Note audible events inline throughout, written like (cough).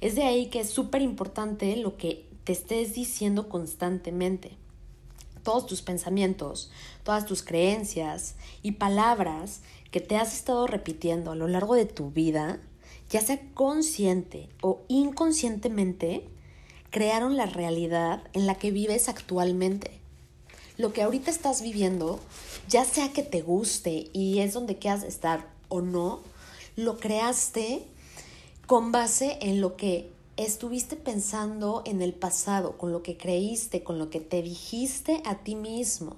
Es de ahí que es súper importante lo que te estés diciendo constantemente. Todos tus pensamientos, todas tus creencias y palabras que te has estado repitiendo a lo largo de tu vida, ya sea consciente o inconscientemente, crearon la realidad en la que vives actualmente. Lo que ahorita estás viviendo, ya sea que te guste y es donde quieras estar o no, lo creaste con base en lo que estuviste pensando en el pasado, con lo que creíste, con lo que te dijiste a ti mismo.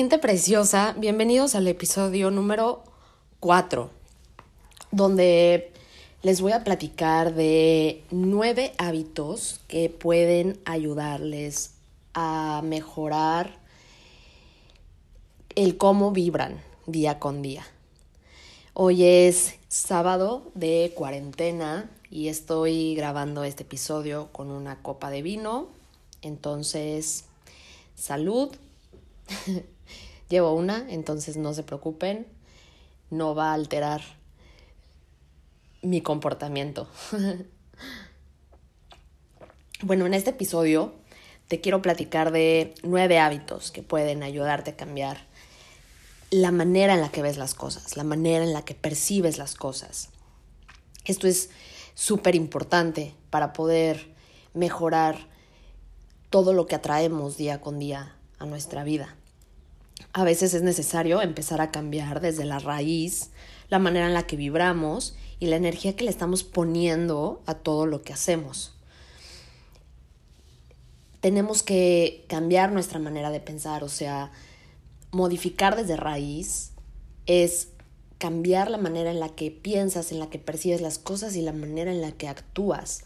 Gente preciosa, bienvenidos al episodio número 4, donde les voy a platicar de nueve hábitos que pueden ayudarles a mejorar el cómo vibran día con día. Hoy es sábado de cuarentena y estoy grabando este episodio con una copa de vino. Entonces, salud. (laughs) Llevo una, entonces no se preocupen, no va a alterar mi comportamiento. (laughs) bueno, en este episodio te quiero platicar de nueve hábitos que pueden ayudarte a cambiar la manera en la que ves las cosas, la manera en la que percibes las cosas. Esto es súper importante para poder mejorar todo lo que atraemos día con día a nuestra vida a veces es necesario empezar a cambiar desde la raíz la manera en la que vibramos y la energía que le estamos poniendo a todo lo que hacemos. Tenemos que cambiar nuestra manera de pensar, o sea, modificar desde raíz es cambiar la manera en la que piensas, en la que percibes las cosas y la manera en la que actúas.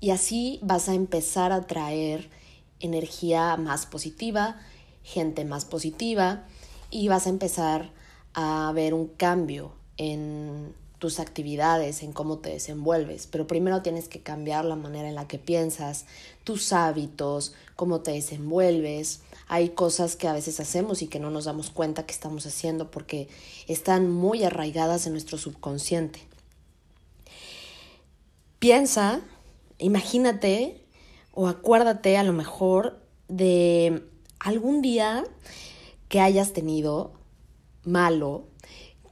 Y así vas a empezar a traer energía más positiva, gente más positiva y vas a empezar a ver un cambio en tus actividades, en cómo te desenvuelves. Pero primero tienes que cambiar la manera en la que piensas, tus hábitos, cómo te desenvuelves. Hay cosas que a veces hacemos y que no nos damos cuenta que estamos haciendo porque están muy arraigadas en nuestro subconsciente. Piensa, imagínate o acuérdate a lo mejor de algún día que hayas tenido malo,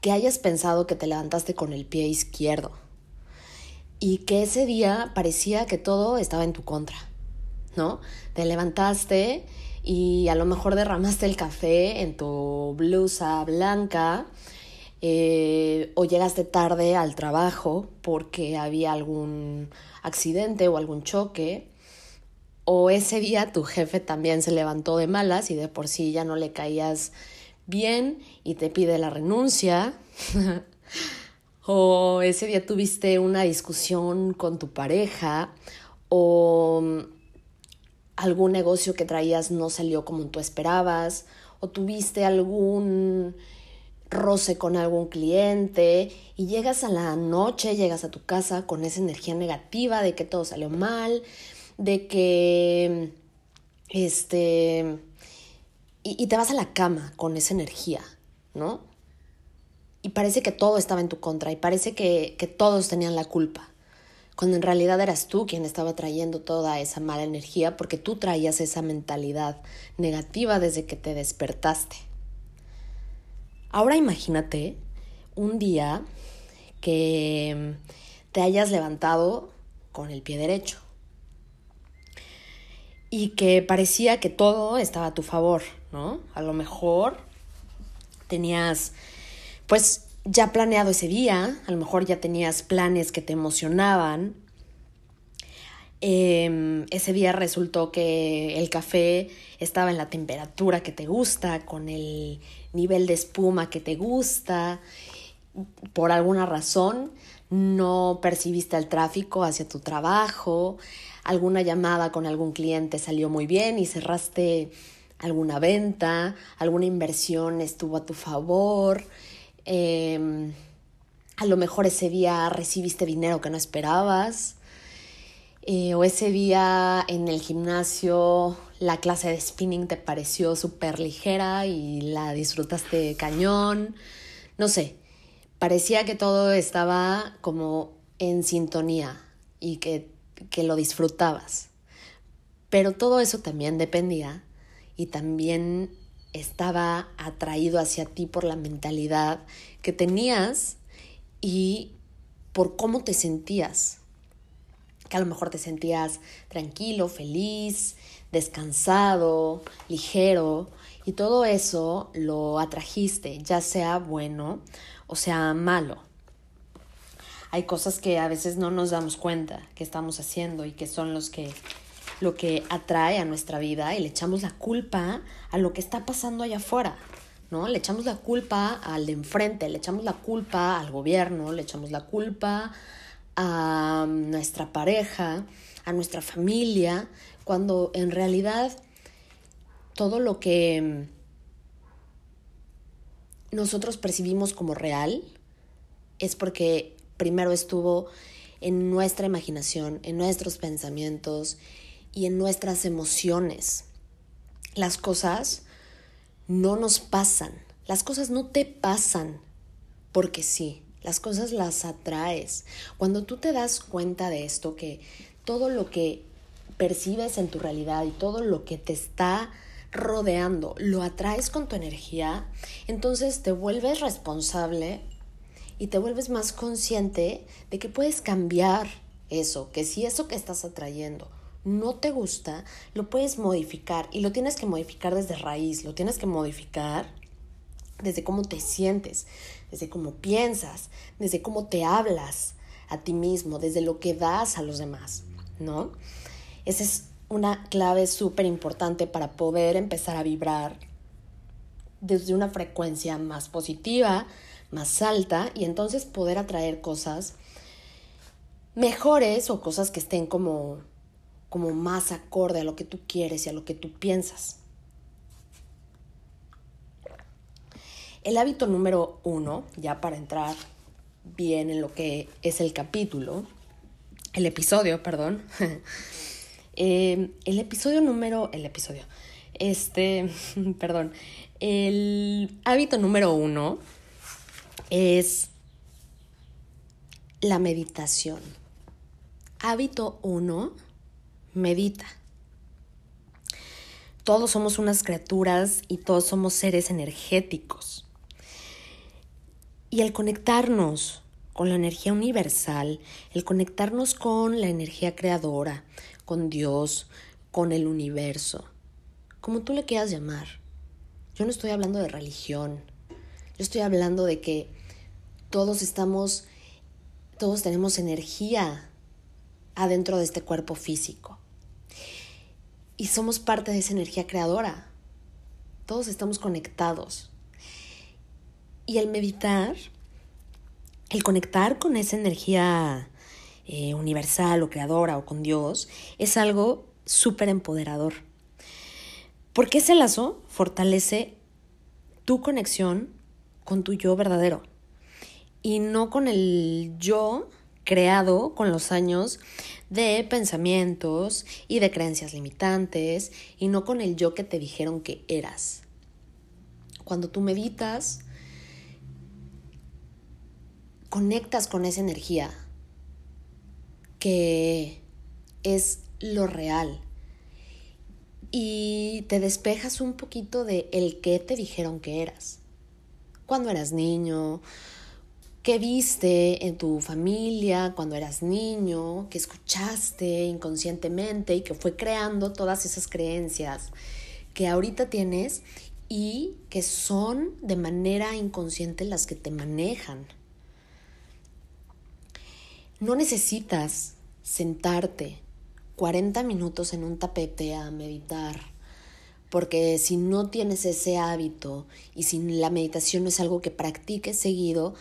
que hayas pensado que te levantaste con el pie izquierdo y que ese día parecía que todo estaba en tu contra, ¿no? Te levantaste y a lo mejor derramaste el café en tu blusa blanca eh, o llegaste tarde al trabajo porque había algún accidente o algún choque o ese día tu jefe también se levantó de malas y de por sí ya no le caías bien y te pide la renuncia. (laughs) o ese día tuviste una discusión con tu pareja o mm, algún negocio que traías no salió como tú esperabas o tuviste algún roce con algún cliente y llegas a la noche, llegas a tu casa con esa energía negativa de que todo salió mal, de que, este, y, te vas a la cama con esa energía, ¿no? Y parece que todo estaba en tu contra y parece que, que todos tenían la culpa, cuando en realidad eras tú quien estaba trayendo toda esa mala energía porque tú traías esa mentalidad negativa desde que te despertaste. Ahora imagínate un día que te hayas levantado con el pie derecho y que parecía que todo estaba a tu favor, ¿no? A lo mejor tenías, pues, ya planeado ese día, a lo mejor ya tenías planes que te emocionaban. Em, ese día resultó que el café estaba en la temperatura que te gusta, con el nivel de espuma que te gusta. Por alguna razón no percibiste el tráfico hacia tu trabajo, alguna llamada con algún cliente salió muy bien y cerraste alguna venta, alguna inversión estuvo a tu favor, em, a lo mejor ese día recibiste dinero que no esperabas, eh, o ese día en el gimnasio la clase de spinning te pareció súper ligera y la disfrutaste cañón, no sé, parecía que todo estaba como en sintonía y que, que lo disfrutabas. Pero todo eso también dependía y también estaba atraído hacia ti por la mentalidad que tenías y por cómo te sentías. Que a lo mejor te sentías tranquilo, feliz, descansado, ligero, y todo eso lo atrajiste, ya sea bueno o sea malo. Hay cosas que a veces no nos damos cuenta que estamos haciendo y que son los que lo que atrae a nuestra vida y le echamos la culpa a lo que está pasando allá afuera, ¿no? Le echamos la culpa al de enfrente, le echamos la culpa al gobierno, le echamos la culpa a nuestra pareja, a nuestra familia, cuando en realidad todo lo que nosotros percibimos como real es porque primero estuvo en nuestra imaginación, en nuestros pensamientos, y en nuestras emociones. Las cosas no nos pasan, las cosas no te pasan porque sí, las cosas las atraes. Cuando tú te das cuenta de esto, que todo lo que percibes en tu realidad y todo lo que te está rodeando lo atraes con tu energía, entonces te vuelves responsable y te vuelves más consciente de que puedes cambiar eso, que si eso que estás atrayendo no te gusta, lo puedes modificar y lo tienes que modificar desde raíz, lo tienes que modificar desde cómo te sientes, desde cómo piensas, desde cómo te hablas a ti mismo, desde lo que das a los demás, ¿no? Esa es una clave súper importante para poder empezar a vibrar desde una frecuencia más positiva, más alta y entonces poder atraer cosas mejores o cosas que estén como como más acorde a lo que tú quieres y a lo que tú piensas. El hábito número uno, ya para entrar bien en lo que es el capítulo, el episodio, perdón. (laughs) Eh, el episodio número, el episodio, este, (laughs) perdón, el hábito número uno es la meditación. Hábito uno medita. Todos somos unas criaturas y todos somos seres energéticos. Y el conectarnos con la energía universal, el conectarnos con la energía creadora, con Dios, con el universo, como tú le quieras llamar. Yo no estoy hablando de religión, yo estoy hablando de que todos estamos, todos tenemos energía adentro de este cuerpo físico y somos parte de esa energía creadora. Todos estamos conectados. Y el meditar, el conectar con esa energía eh, universal o creadora o con Dios, es algo súper empoderador. Porque ese lazo fortalece tu conexión con tu yo verdadero y no con el yo creado con los años de pensamientos y de creencias limitantes y no con el yo que te dijeron que eras. Cuando tú meditas, conectas con esa energía que es lo real y te despejas un poquito de el que te dijeron que eras. Cuando eras niño, ¿Qué viste en tu familia cuando eras niño, que escuchaste inconscientemente y que fue creando todas esas creencias que ahorita tienes y que son de manera inconsciente las que te manejan. No necesitas sentarte 40 minutos en un tapete a meditar, porque si no tienes ese hábito y si la meditación no es algo que practiques seguido,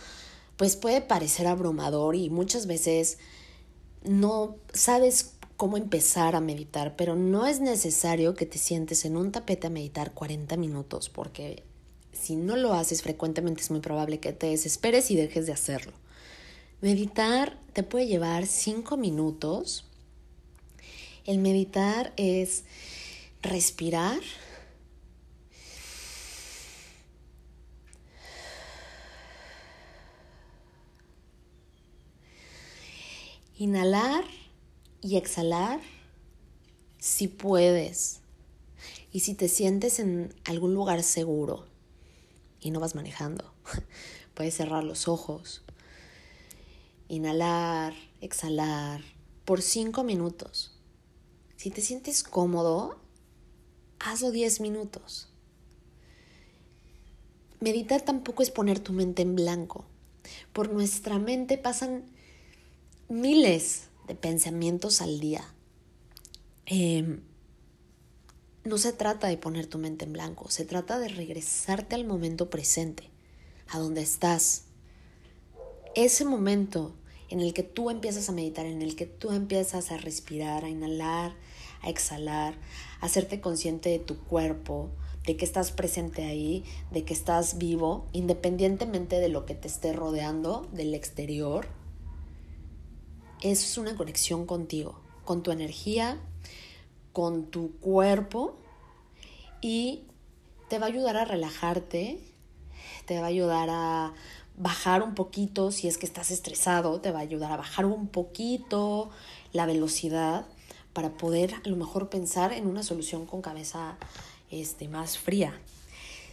pues puede parecer abrumador y muchas veces no sabes cómo empezar a meditar, pero no es necesario que te sientes en un tapete a meditar 40 minutos, porque si no lo haces frecuentemente es muy probable que te desesperes y dejes de hacerlo. Meditar te puede llevar 5 minutos. El meditar es respirar. Inhalar y exhalar si puedes. Y si te sientes en algún lugar seguro y no vas manejando, (laughs) puedes cerrar los ojos, inhalar, exhalar por cinco minutos. Si te sientes cómodo, hazlo diez minutos. Meditar tampoco es poner tu mente en blanco. Por nuestra mente pasan miles de pensamientos al día. Em, no se trata de poner tu mente en blanco, se trata de regresarte al momento presente, a donde estás. Ese momento en el que tú empiezas a meditar, en el que tú empiezas a respirar, a inhalar, a exhalar, a hacerte consciente de tu cuerpo, de que estás presente ahí, de que estás vivo, independientemente de lo que te esté rodeando, del exterior, es una conexión contigo, con tu energía, con tu cuerpo y te va a ayudar a relajarte, te va a ayudar a bajar un poquito si es que estás estresado, te va a ayudar a bajar un poquito la velocidad para poder a lo mejor pensar en una solución con cabeza este, más fría.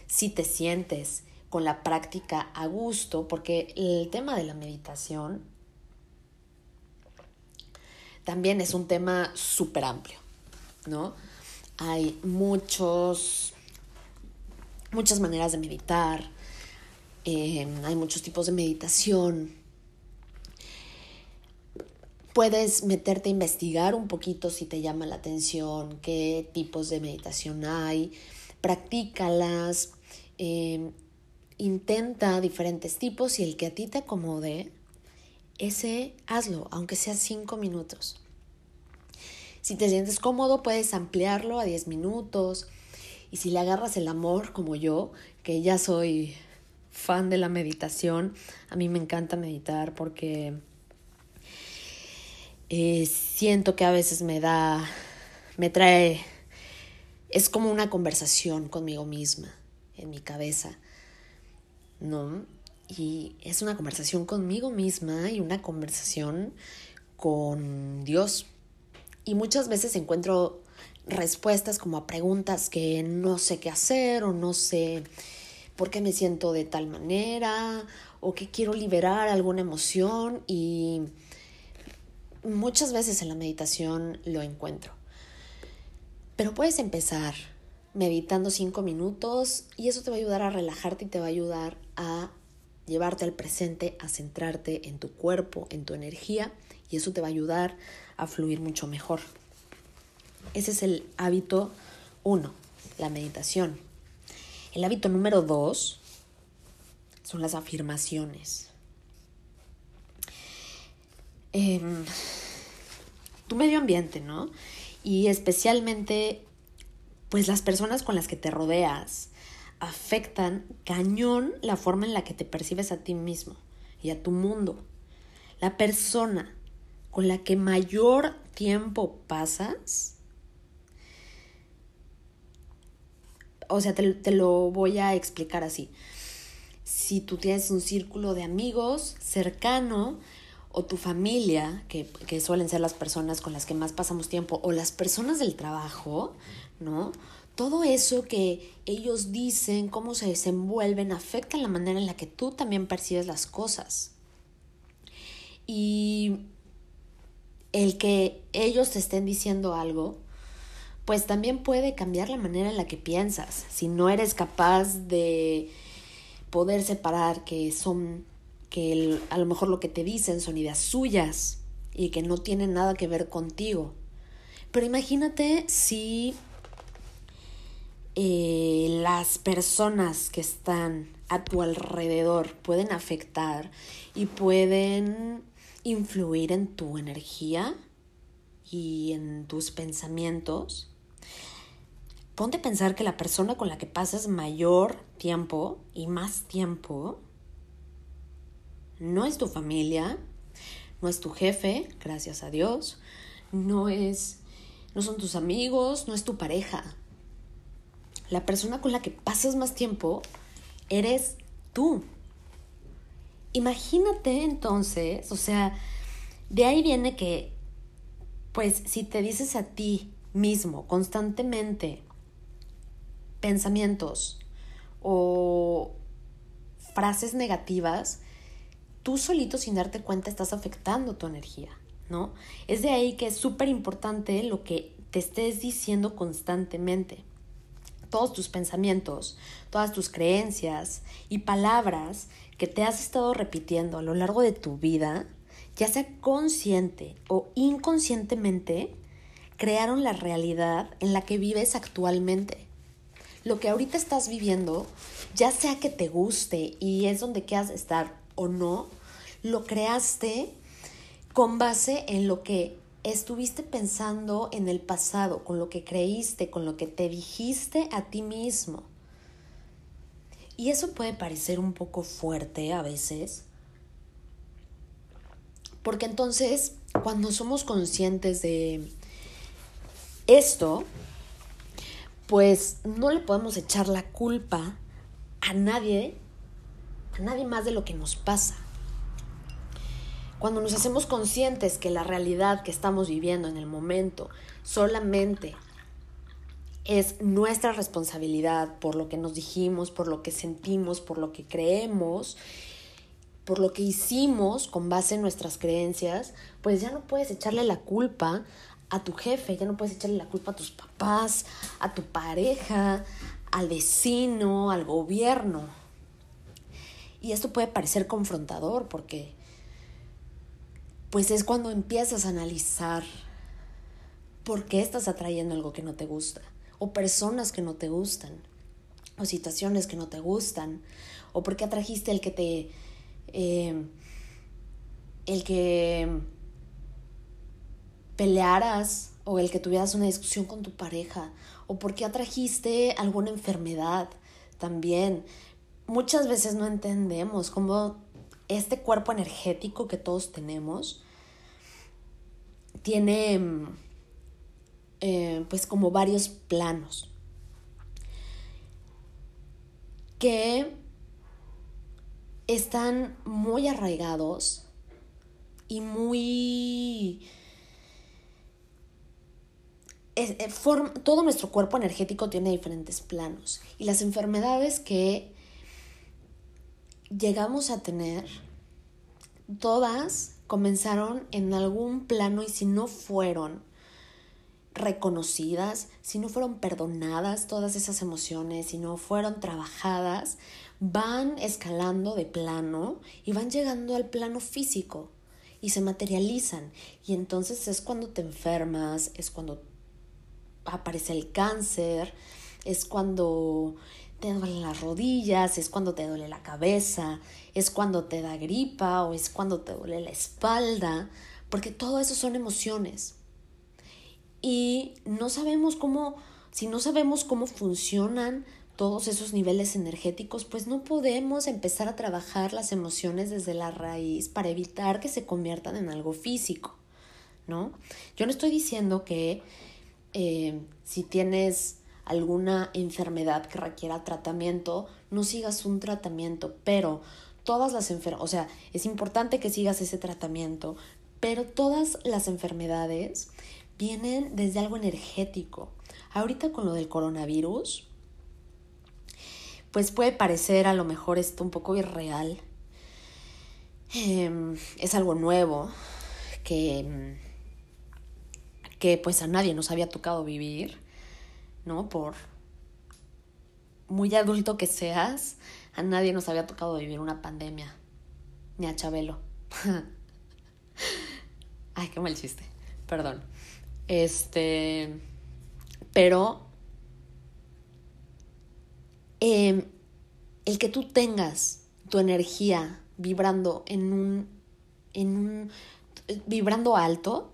Si te sientes con la práctica a gusto, porque el tema de la meditación también es un tema súper amplio, ¿no? Hay muchos, muchas maneras de meditar, eh, hay muchos tipos de meditación. Puedes meterte a investigar un poquito si te llama la atención, qué tipos de meditación hay, practícalas, eh, intenta diferentes tipos y el que a ti te acomode ese hazlo, aunque sea cinco minutos. Si te sientes cómodo, puedes ampliarlo a 10 minutos. Y si le agarras el amor, como yo, que ya soy fan de la meditación, a mí me encanta meditar porque eh, siento que a veces me da, me trae, es como una conversación conmigo misma, en mi cabeza, ¿no? Y es una conversación conmigo misma y una conversación con Dios. Y muchas veces encuentro respuestas como a preguntas que no sé qué hacer o no sé por qué me siento de tal manera o que quiero liberar alguna emoción y muchas veces en la meditación lo encuentro. Pero puedes empezar meditando cinco minutos y eso te va a ayudar a relajarte y te va a ayudar a llevarte al presente, a centrarte en tu cuerpo, en tu energía, y eso te va a ayudar a fluir mucho mejor. Ese es el hábito uno, la meditación. El hábito número dos son las afirmaciones. Em, tu medio ambiente, ¿no? Y especialmente, pues las personas con las que te rodeas, afectan cañón la forma en la que te percibes a ti mismo y a tu mundo. La persona con la que mayor tiempo pasas, o sea, te, lo voy a explicar así. Si tú tienes un círculo de amigos cercano, o tu familia, que, que, suelen ser las personas con las que más pasamos tiempo, o las personas del trabajo, ¿no? Todo eso que ellos dicen, cómo se desenvuelven, afecta la manera en la que tú también percibes las cosas. Y el que ellos te estén diciendo algo, pues también puede cambiar la manera en la que piensas. Si no eres capaz de poder separar que son, que a lo mejor lo que te dicen son ideas suyas y que no tienen nada que ver contigo. Pero imagínate si eh, las personas que están a tu alrededor pueden afectar y pueden influir en tu energía y en tus pensamientos, ponte a pensar que la persona con la que pasas mayor tiempo y más tiempo no es tu familia, no es tu jefe, gracias a Dios, no es no son tus amigos, no es tu pareja. La persona con la que pasas más tiempo eres tú. Imagínate entonces, o sea, de ahí viene que, pues, si te dices a ti mismo constantemente pensamientos o frases negativas, tú solito sin darte cuenta estás afectando tu energía, ¿no? Es de ahí que es súper importante lo que te estés diciendo constantemente. Todos tus pensamientos, todas tus creencias y palabras que te has estado repitiendo a lo largo de tu vida, ya sea consciente o inconscientemente, crearon la realidad en la que vives actualmente. Lo que ahorita estás viviendo, ya sea que te guste y es donde quieras estar o no, lo creaste con base en lo que estuviste pensando en el pasado, con lo que creíste, con lo que te dijiste a ti mismo. Y eso puede parecer un poco fuerte a veces, porque entonces cuando somos conscientes de esto, pues no le podemos echar la culpa a nadie, a nadie más de lo que nos pasa. Cuando nos hacemos conscientes que la realidad que estamos viviendo en el momento solamente es nuestra responsabilidad por lo que nos dijimos, por lo que sentimos, por lo que creemos, por lo que hicimos con base en nuestras creencias, pues ya no puedes echarle la culpa a tu jefe, ya no puedes echarle la culpa a tus papás, a tu pareja, al vecino, al gobierno. Y esto puede parecer confrontador porque pues es cuando empiezas a analizar por qué estás atrayendo algo que no te gusta o personas que no te gustan, o situaciones que no te gustan, o porque atrajiste el que te... Eh, el que pelearas o el que tuvieras una discusión con tu pareja, o porque atrajiste alguna enfermedad también. Muchas veces no entendemos cómo este cuerpo energético que todos tenemos tiene eh, pues como varios planos que están muy arraigados y muy... Eh, todo nuestro cuerpo energético tiene diferentes planos y las enfermedades que llegamos a tener, todas comenzaron en algún plano y si no fueron reconocidas, si no fueron perdonadas todas esas emociones, si no fueron trabajadas, van escalando de plano y van llegando al plano físico y se materializan. Y entonces es cuando te enfermas, es cuando aparece el cáncer, es cuando te duelen las rodillas, es cuando te duele la cabeza, es cuando te da gripa o es cuando te duele la espalda, porque todo eso son emociones y no sabemos cómo, si no sabemos cómo funcionan todos esos niveles energéticos, pues no podemos empezar a trabajar las emociones desde la raíz para evitar que se conviertan en algo físico, ¿no? Yo no estoy diciendo que eh, si tienes alguna enfermedad que requiera tratamiento, no sigas un tratamiento, pero todas las enfermedades, o sea, es importante que sigas ese tratamiento, pero todas las enfermedades vienen desde algo energético. Ahorita con lo del coronavirus, pues puede parecer a lo mejor esto un poco irreal. Em, es algo nuevo que, que pues a nadie nos había tocado vivir, ¿no? Por muy adulto que seas, a nadie nos había tocado vivir una pandemia, ni a Chabelo. (laughs) Ay, qué mal chiste, perdón. Este, pero em, el que tú tengas tu energía vibrando en un, en un, vibrando alto,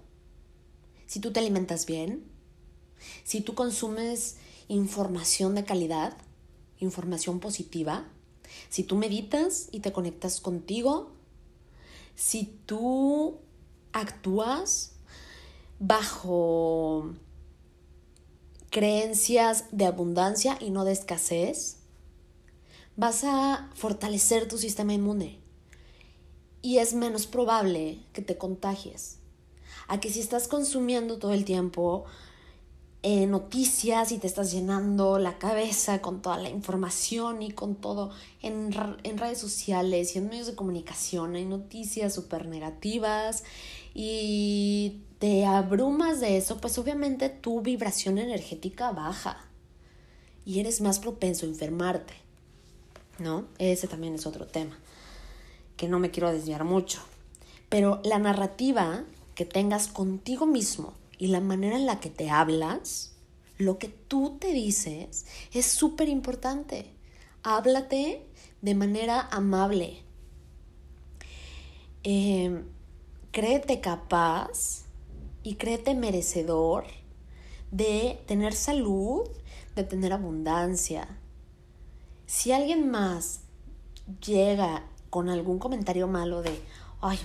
si tú te alimentas bien, si tú consumes información de calidad, información positiva, si tú meditas y te conectas contigo, si tú actúas bajo creencias de abundancia y no de escasez, vas a fortalecer tu sistema inmune y es menos probable que te contagies. A que si estás consumiendo todo el tiempo eh, noticias y te estás llenando la cabeza con toda la información y con todo en, en redes sociales y en medios de comunicación, hay noticias súper negativas y te abrumas de eso, pues obviamente tu vibración energética baja y eres más propenso a enfermarte, ¿no? Ese también es otro tema que no me quiero desviar mucho. Pero la narrativa que tengas contigo mismo y la manera en la que te hablas, lo que tú te dices, es súper importante. Háblate de manera amable. Em, créete capaz y créete merecedor de tener salud, de tener abundancia. Si alguien más llega con algún comentario malo de, ay,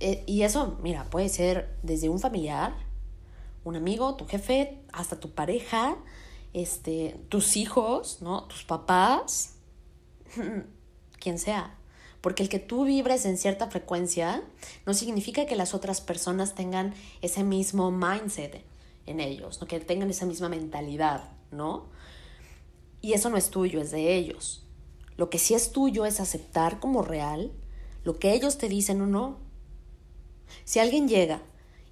eh", y eso, mira, puede ser desde un familiar, un amigo, tu jefe, hasta tu pareja, este, tus hijos, ¿no? Tus papás, (laughs) quien sea. Porque el que tú vibres en cierta frecuencia no significa que las otras personas tengan ese mismo mindset en ellos, ¿no? que tengan esa misma mentalidad, ¿no? Y eso no es tuyo, es de ellos. Lo que sí es tuyo es aceptar como real lo que ellos te dicen o no. Si alguien llega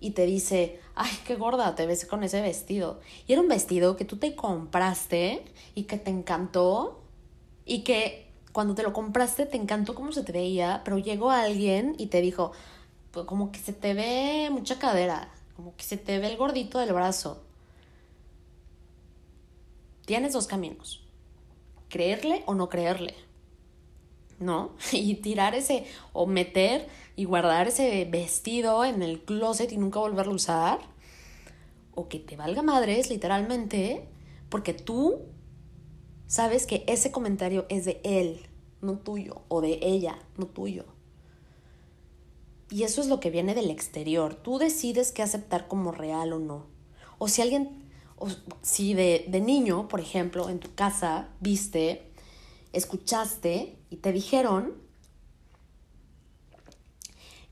y te dice, ay, qué gorda te ves con ese vestido, y era un vestido que tú te compraste y que te encantó, y que cuando te lo compraste te encantó cómo se te veía, pero llegó alguien y te dijo, pues como que se te ve mucha cadera, como que se te ve el gordito del brazo. Tienes dos caminos creerle o no creerle, ¿no? (laughs) Y tirar ese, o meter y guardar ese vestido en el closet y nunca volverlo a usar, o que te valga madres, literalmente, porque tú sabes que ese comentario es de él, no tuyo, o de ella, no tuyo. Y eso es lo que viene del exterior. Tú decides qué aceptar como real o no. O si alguien o si de, de niño, por ejemplo, en tu casa viste, escuchaste y te dijeron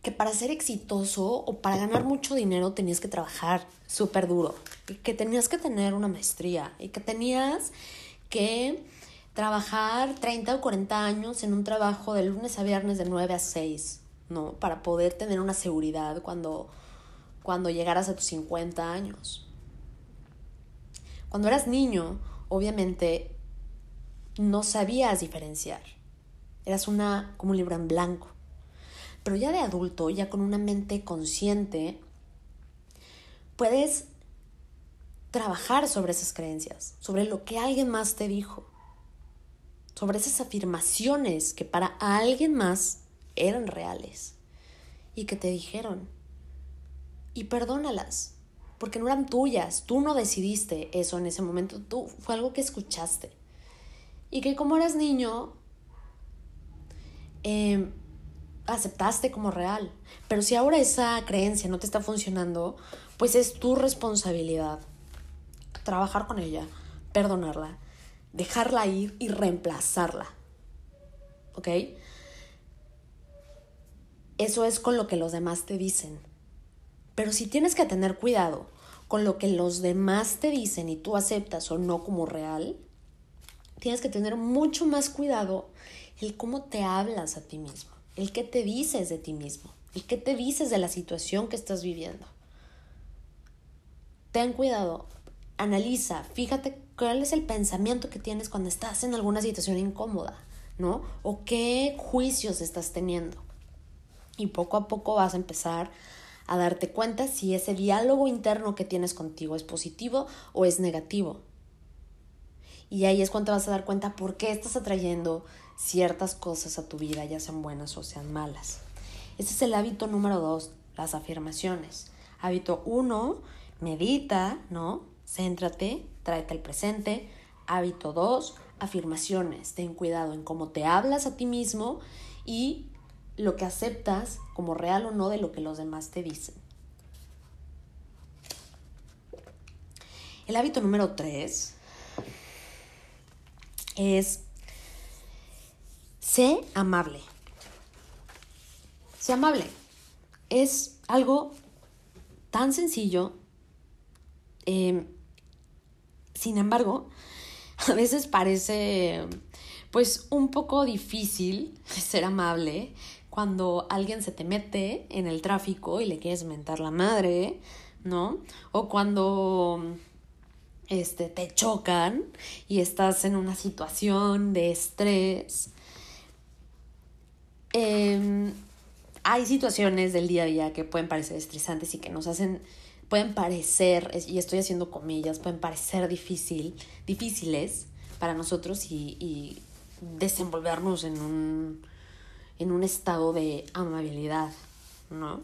que para ser exitoso o para ganar mucho dinero tenías que trabajar súper duro, y que tenías que tener una maestría y que tenías que trabajar 30 o 40 años en un trabajo de lunes a viernes de 9 a 6, ¿no? Para poder tener una seguridad cuando, cuando llegaras a tus 50 años. Cuando eras niño, obviamente no sabías diferenciar. Eras una como un libro en blanco. Pero ya de adulto, ya con una mente consciente, puedes trabajar sobre esas creencias, sobre lo que alguien más te dijo, sobre esas afirmaciones que para alguien más eran reales y que te dijeron. Y perdónalas porque no eran tuyas, tú no decidiste eso en ese momento, tú fue algo que escuchaste. Y que como eras niño, em, aceptaste como real. Pero si ahora esa creencia no te está funcionando, pues es tu responsabilidad trabajar con ella, perdonarla, dejarla ir y reemplazarla. ¿Ok? Eso es con lo que los demás te dicen. Pero si tienes que tener cuidado con lo que los demás te dicen y tú aceptas o no como real, tienes que tener mucho más cuidado el cómo te hablas a ti mismo, el qué te dices de ti mismo, el qué te dices de la situación que estás viviendo. Ten cuidado, analiza, fíjate cuál es el pensamiento que tienes cuando estás en alguna situación incómoda, ¿no? O qué juicios estás teniendo. Y poco a poco vas a empezar a darte cuenta si ese diálogo interno que tienes contigo es positivo o es negativo. Y ahí es cuando te vas a dar cuenta por qué estás atrayendo ciertas cosas a tu vida, ya sean buenas o sean malas. Ese es el hábito número dos, las afirmaciones. Hábito uno, medita, ¿no? Céntrate, tráete al presente. Hábito 2, afirmaciones. Ten cuidado en cómo te hablas a ti mismo y lo que aceptas como real o no de lo que los demás te dicen. El hábito número 3 es sé amable. Sé amable. Es algo tan sencillo. Em, sin embargo, (laughs) a veces parece pues un poco difícil (laughs) ser amable cuando alguien se te mete en el tráfico y le quieres mentar la madre, ¿no? O cuando este, te chocan y estás en una situación de estrés. Em, hay situaciones del día a día que pueden parecer estresantes y que nos hacen, pueden parecer, y estoy haciendo comillas, pueden parecer difícil, difíciles para nosotros y, desenvolvernos en un, en un estado de amabilidad, ¿no?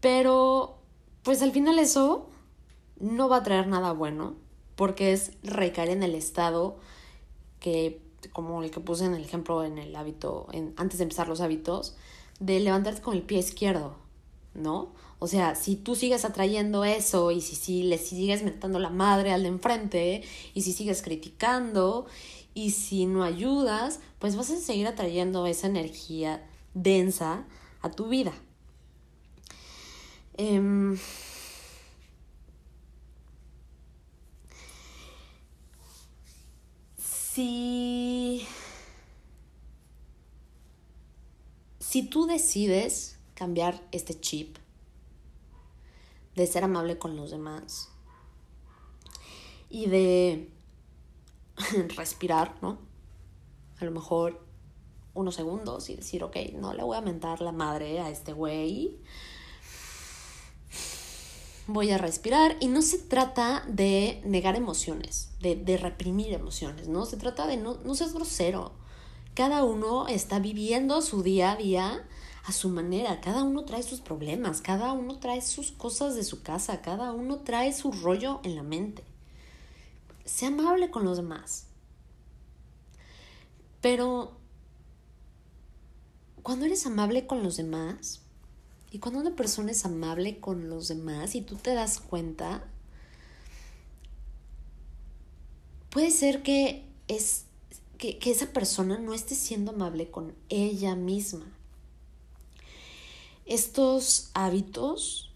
Pero, pues al final eso no va a traer nada bueno, porque es recaer en el estado que, como el que puse en el ejemplo en el hábito, en, antes de empezar los hábitos, de levantarte con el pie izquierdo, ¿no? O sea, si tú sigues atrayendo eso y si, si le sigues metiendo la madre al de enfrente y si sigues criticando y si no ayudas, pues vas a seguir atrayendo esa energía densa a tu vida. Em, si, si tú decides cambiar este chip de ser amable con los demás y de (laughs) respirar, ¿no? A lo mejor unos segundos y decir, ok, no le voy a mentar la madre a este güey voy a respirar y no se trata de negar emociones, de, reprimir emociones, ¿no? Se trata de no, no seas grosero. Cada uno está viviendo su día a día a su manera, cada uno trae sus problemas, cada uno trae sus cosas de su casa, cada uno trae su rollo en la mente. Sea amable con los demás. Pero cuando eres amable con los demás, y cuando una persona es amable con los demás y tú te das cuenta, puede ser que, es, que, que esa persona no esté siendo amable con ella misma. Estos hábitos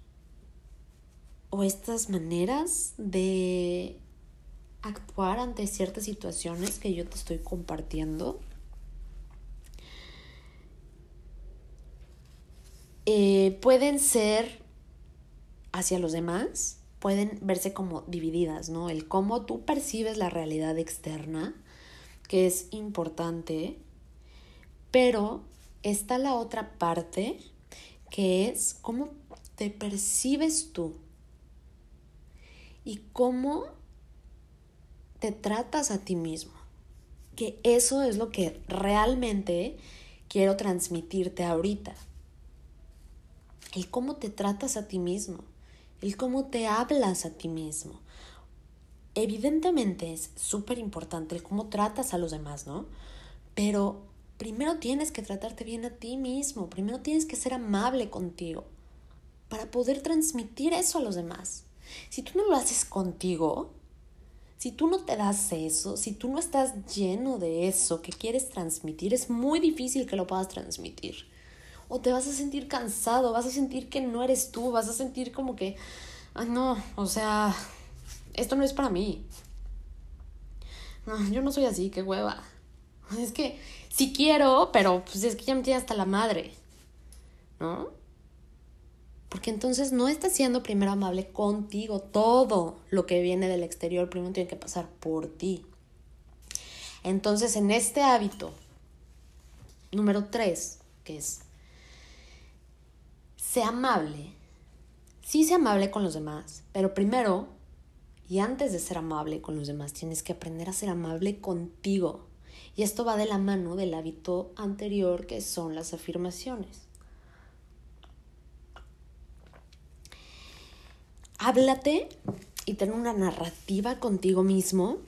o estas maneras de actuar ante ciertas situaciones que yo te estoy compartiendo Eh, pueden ser hacia los demás, pueden verse como divididas, ¿no? El cómo tú percibes la realidad externa, que es importante, pero está la otra parte, que es cómo te percibes tú y cómo te tratas a ti mismo. Que eso es lo que realmente quiero transmitirte ahorita el cómo te tratas a ti mismo, el cómo te hablas a ti mismo. Evidentemente es súper importante el cómo tratas a los demás, ¿no? Pero primero tienes que tratarte bien a ti mismo, primero tienes que ser amable contigo para poder transmitir eso a los demás. Si tú no lo haces contigo, si tú no te das eso, si tú no estás lleno de eso que quieres transmitir, es muy difícil que lo puedas transmitir o te vas a sentir cansado, vas a sentir que no eres tú, vas a sentir como que, ay no, o sea, esto no es para mí. No, yo no soy así, qué hueva. (laughs) Es que sí quiero, pero pues es que ya me tiene hasta la madre. ¿No? Porque entonces no estás siendo primero amable contigo. Todo lo que viene del exterior primero tiene que pasar por ti. Entonces, en este hábito, número tres, que es sea amable. Sí, sea amable con los demás, pero primero y antes de ser amable con los demás, tienes que aprender a ser amable contigo. Y esto va de la mano del hábito anterior que son las afirmaciones. háblate y ten una narrativa contigo mismo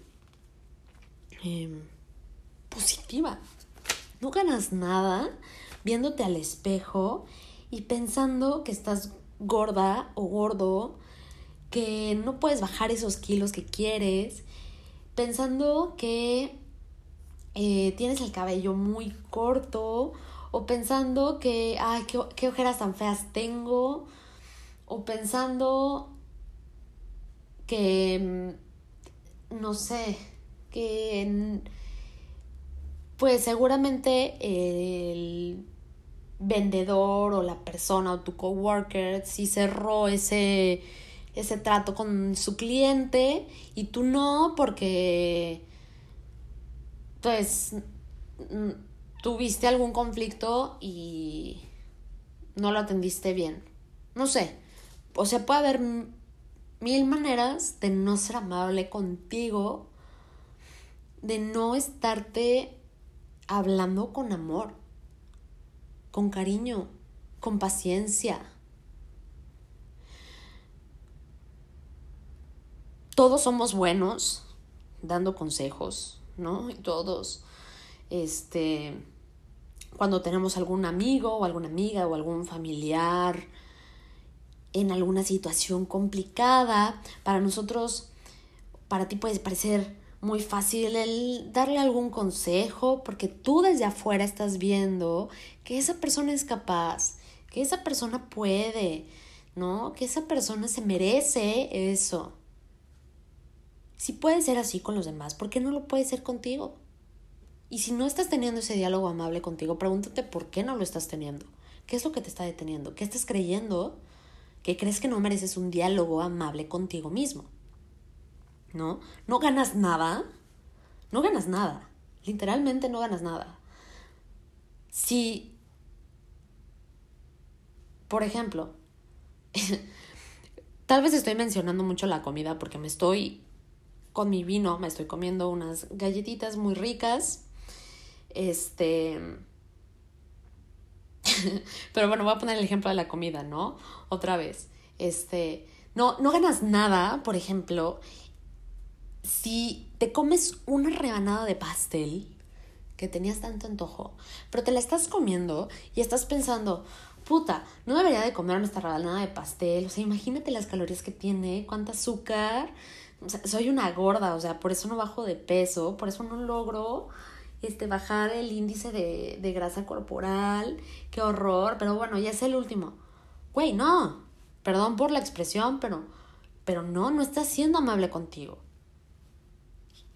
em, positiva. No ganas nada viéndote al espejo y pensando que estás gorda o gordo, que no puedes bajar esos kilos que quieres, pensando que eh, tienes el cabello muy corto o pensando que, ay, qué, qué ojeras tan feas tengo, o pensando que, mm, no sé, que pues seguramente el vendedor o la persona o tu coworker si cerró ese ese trato con su cliente y tú no porque pues tuviste algún conflicto y no lo atendiste bien. No sé. O sea, puede haber mil maneras de no ser amable contigo, de no estarte hablando con amor, con cariño, con paciencia. Todos somos buenos dando consejos, ¿no? Y todos, este, cuando tenemos algún amigo o alguna amiga o algún familiar en alguna situación complicada, para nosotros, para ti puede parecer muy fácil el darle algún consejo, porque tú desde afuera estás viendo que esa persona es capaz, que esa persona puede, ¿no? Que esa persona se merece eso. Si puede ser así con los demás, ¿por qué no lo puede ser contigo? Y si no estás teniendo ese diálogo amable contigo, pregúntate por qué no lo estás teniendo. ¿Qué es lo que te está deteniendo? ¿Qué estás creyendo que crees que no mereces un diálogo amable contigo mismo. ¿No? No ganas nada. No ganas nada. Literalmente no ganas nada. Si, por ejemplo, (laughs) tal vez estoy mencionando mucho la comida porque me estoy con mi vino, me estoy comiendo unas galletitas muy ricas. Este, (laughs) Pero bueno, voy a poner el ejemplo de la comida, ¿no? Otra vez. Este, no, no ganas nada, por ejemplo, si te comes una rebanada de pastel que tenías tanto antojo, pero te la estás comiendo y estás pensando, puta, no debería de comerme esta rebanada de pastel. O sea, imagínate las calorías que tiene, cuánto azúcar. O sea, soy una gorda, o sea, por eso no bajo de peso, por eso no logro este, bajar el índice de, de grasa corporal, qué horror, pero bueno, ya es el último. Güey, no, perdón por la expresión, pero, pero no, no estás siendo amable contigo.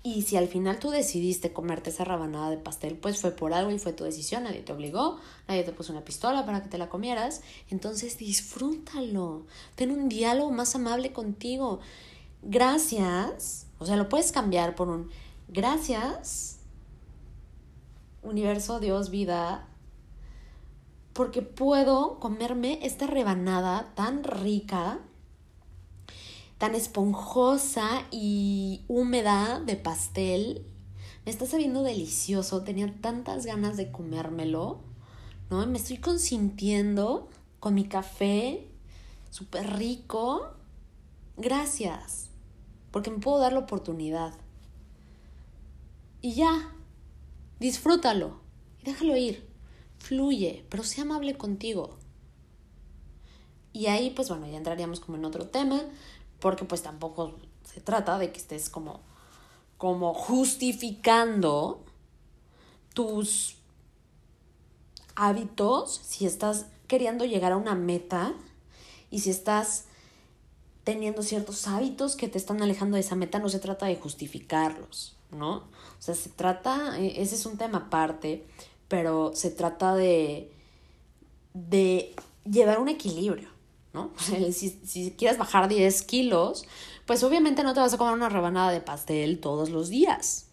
Y si al final tú decidiste comerte esa rabanada de pastel, pues fue por algo y fue tu decisión, nadie te obligó, nadie te puso una pistola para que te la comieras, entonces disfrútalo, ten un diálogo más amable contigo. Gracias, o sea, lo puedes cambiar por un gracias universo, Dios, vida, porque puedo comerme esta rebanada tan rica, tan esponjosa y húmeda de pastel. Me está sabiendo delicioso, tenía tantas ganas de comérmelo, ¿no? Me estoy consintiendo con mi café, súper rico. Gracias, porque me puedo dar la oportunidad. Y ya, Disfrútalo déjalo ir. Fluye, pero sea amable contigo. Y ahí, pues bueno, ya entraríamos como en otro tema, porque pues tampoco se trata de que estés como, como justificando tus hábitos si estás queriendo llegar a una meta y si estás teniendo ciertos hábitos que te están alejando de esa meta, no se trata de justificarlos. ¿no? O sea, se trata, e, ese es un tema aparte, pero se trata de, de llevar un equilibrio, (laughs) si, si quieres bajar 10 kilos, pues obviamente no te vas a comer una rebanada de pastel todos los días.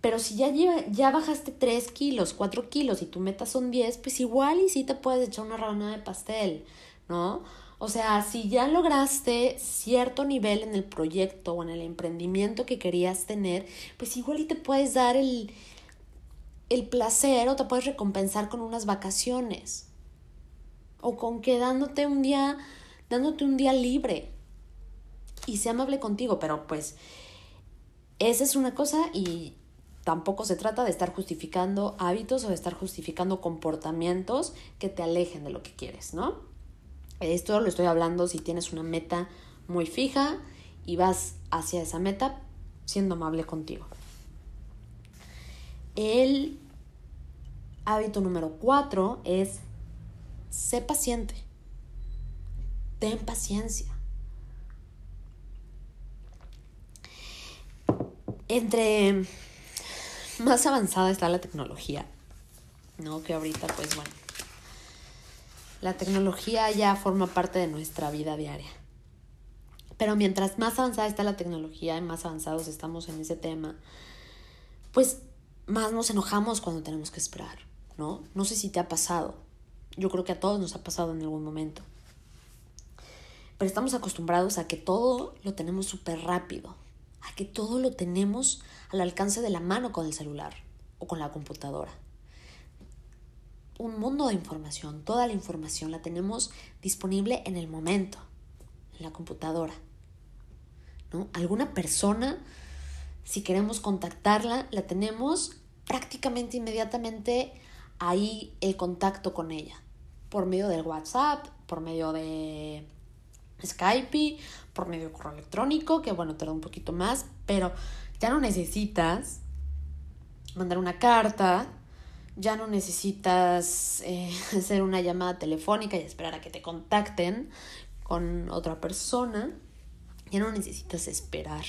Pero si ya, ya bajaste 3 kilos, 4 kilos y tu meta son 10, pues igual y sí te puedes echar una rebanada de pastel, ¿no? O sea, si ya lograste cierto nivel en el proyecto o en el emprendimiento que querías tener, pues igual y te puedes dar el, el placer o te puedes recompensar con unas vacaciones. O con quedándote un día, dándote un día libre, y sea amable contigo, pero pues esa es una cosa y tampoco se trata de estar justificando hábitos o de estar justificando comportamientos que te alejen de lo que quieres, ¿no? Esto lo estoy hablando si tienes una meta muy fija y vas hacia esa meta siendo amable contigo. El hábito número cuatro es sé paciente. Ten paciencia. Entre más avanzada está la tecnología, ¿no? Que ahorita, pues bueno, la tecnología ya forma parte de nuestra vida diaria. Pero mientras más avanzada está la tecnología y más avanzados estamos en ese tema, pues más nos enojamos cuando tenemos que esperar, ¿no? No sé si te ha pasado. Yo creo que a todos nos ha pasado en algún momento. Pero estamos acostumbrados a que todo lo tenemos súper rápido, a que todo lo tenemos al alcance de la mano con el celular o con la computadora. Un mundo de información, toda la información la tenemos disponible en el momento, en la computadora. ¿no? Alguna persona, si queremos contactarla, la tenemos prácticamente inmediatamente ahí el contacto con ella, por medio del WhatsApp, por medio de Skype, por medio de correo electrónico, que bueno, tarda un poquito más, pero ya no necesitas mandar una carta, ya no necesitas eh, (laughs) hacer una llamada telefónica y esperar a que te contacten con otra persona. Ya no necesitas esperar.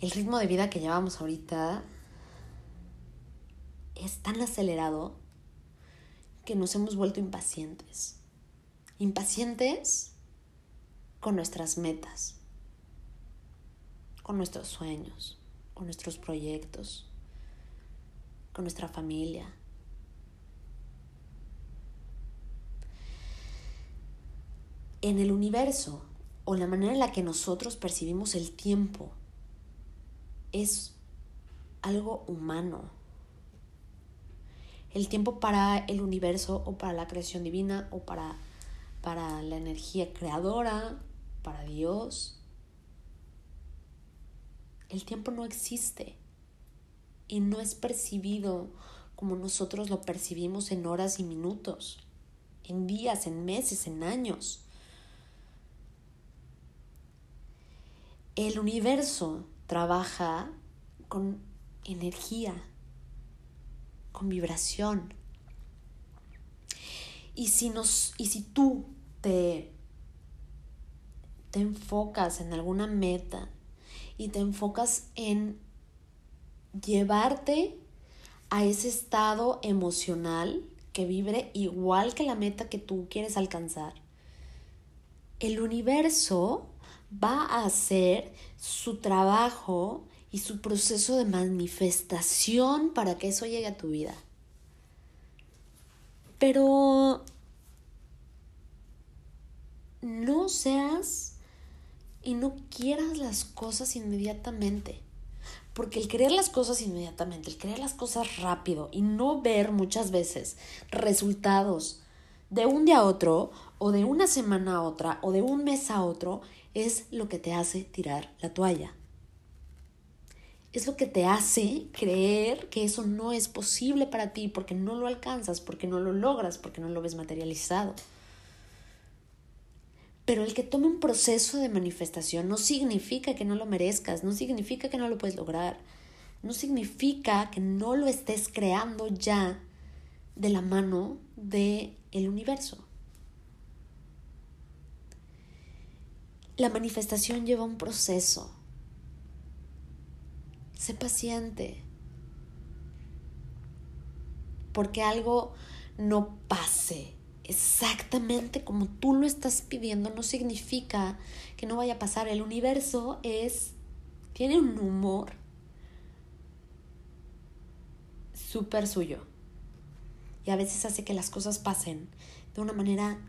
El ritmo de vida que llevamos ahorita es tan acelerado que nos hemos vuelto impacientes. Impacientes con nuestras metas, con nuestros sueños, con nuestros proyectos, con nuestra familia, en el universo o la manera en la que nosotros percibimos el tiempo es algo humano. El tiempo para el universo o para la creación divina o para, para la energía creadora, para Dios. El tiempo no existe y no es percibido como nosotros lo percibimos en horas y minutos, en días, en meses, en años. el universo trabaja con energía, con vibración. Y si, nos, y si tú te, te enfocas en alguna meta y te enfocas en llevarte a ese estado emocional que vibre igual que la meta que tú quieres alcanzar, el universo va a hacer su trabajo y su proceso de manifestación para que eso llegue a tu vida. Pero no seas y no quieras las cosas inmediatamente. Porque el querer las cosas inmediatamente, el querer las cosas rápido y no ver muchas veces resultados de un día a otro o de una semana a otra o de un mes a otro es lo que te hace tirar la toalla. Es lo que te hace creer que eso no es posible para ti porque no lo alcanzas, porque no lo logras, porque no lo ves materializado. Pero el que tome un proceso de manifestación no significa que no lo merezcas, no significa que no lo puedes lograr, no significa que no lo estés creando ya de la mano del el universo. La manifestación lleva un proceso. Sé paciente. Porque algo no pase exactamente como tú lo estás pidiendo no significa que no vaya a pasar. El universo es, tiene un humor súper suyo. Y a veces hace que las cosas pasen de una manera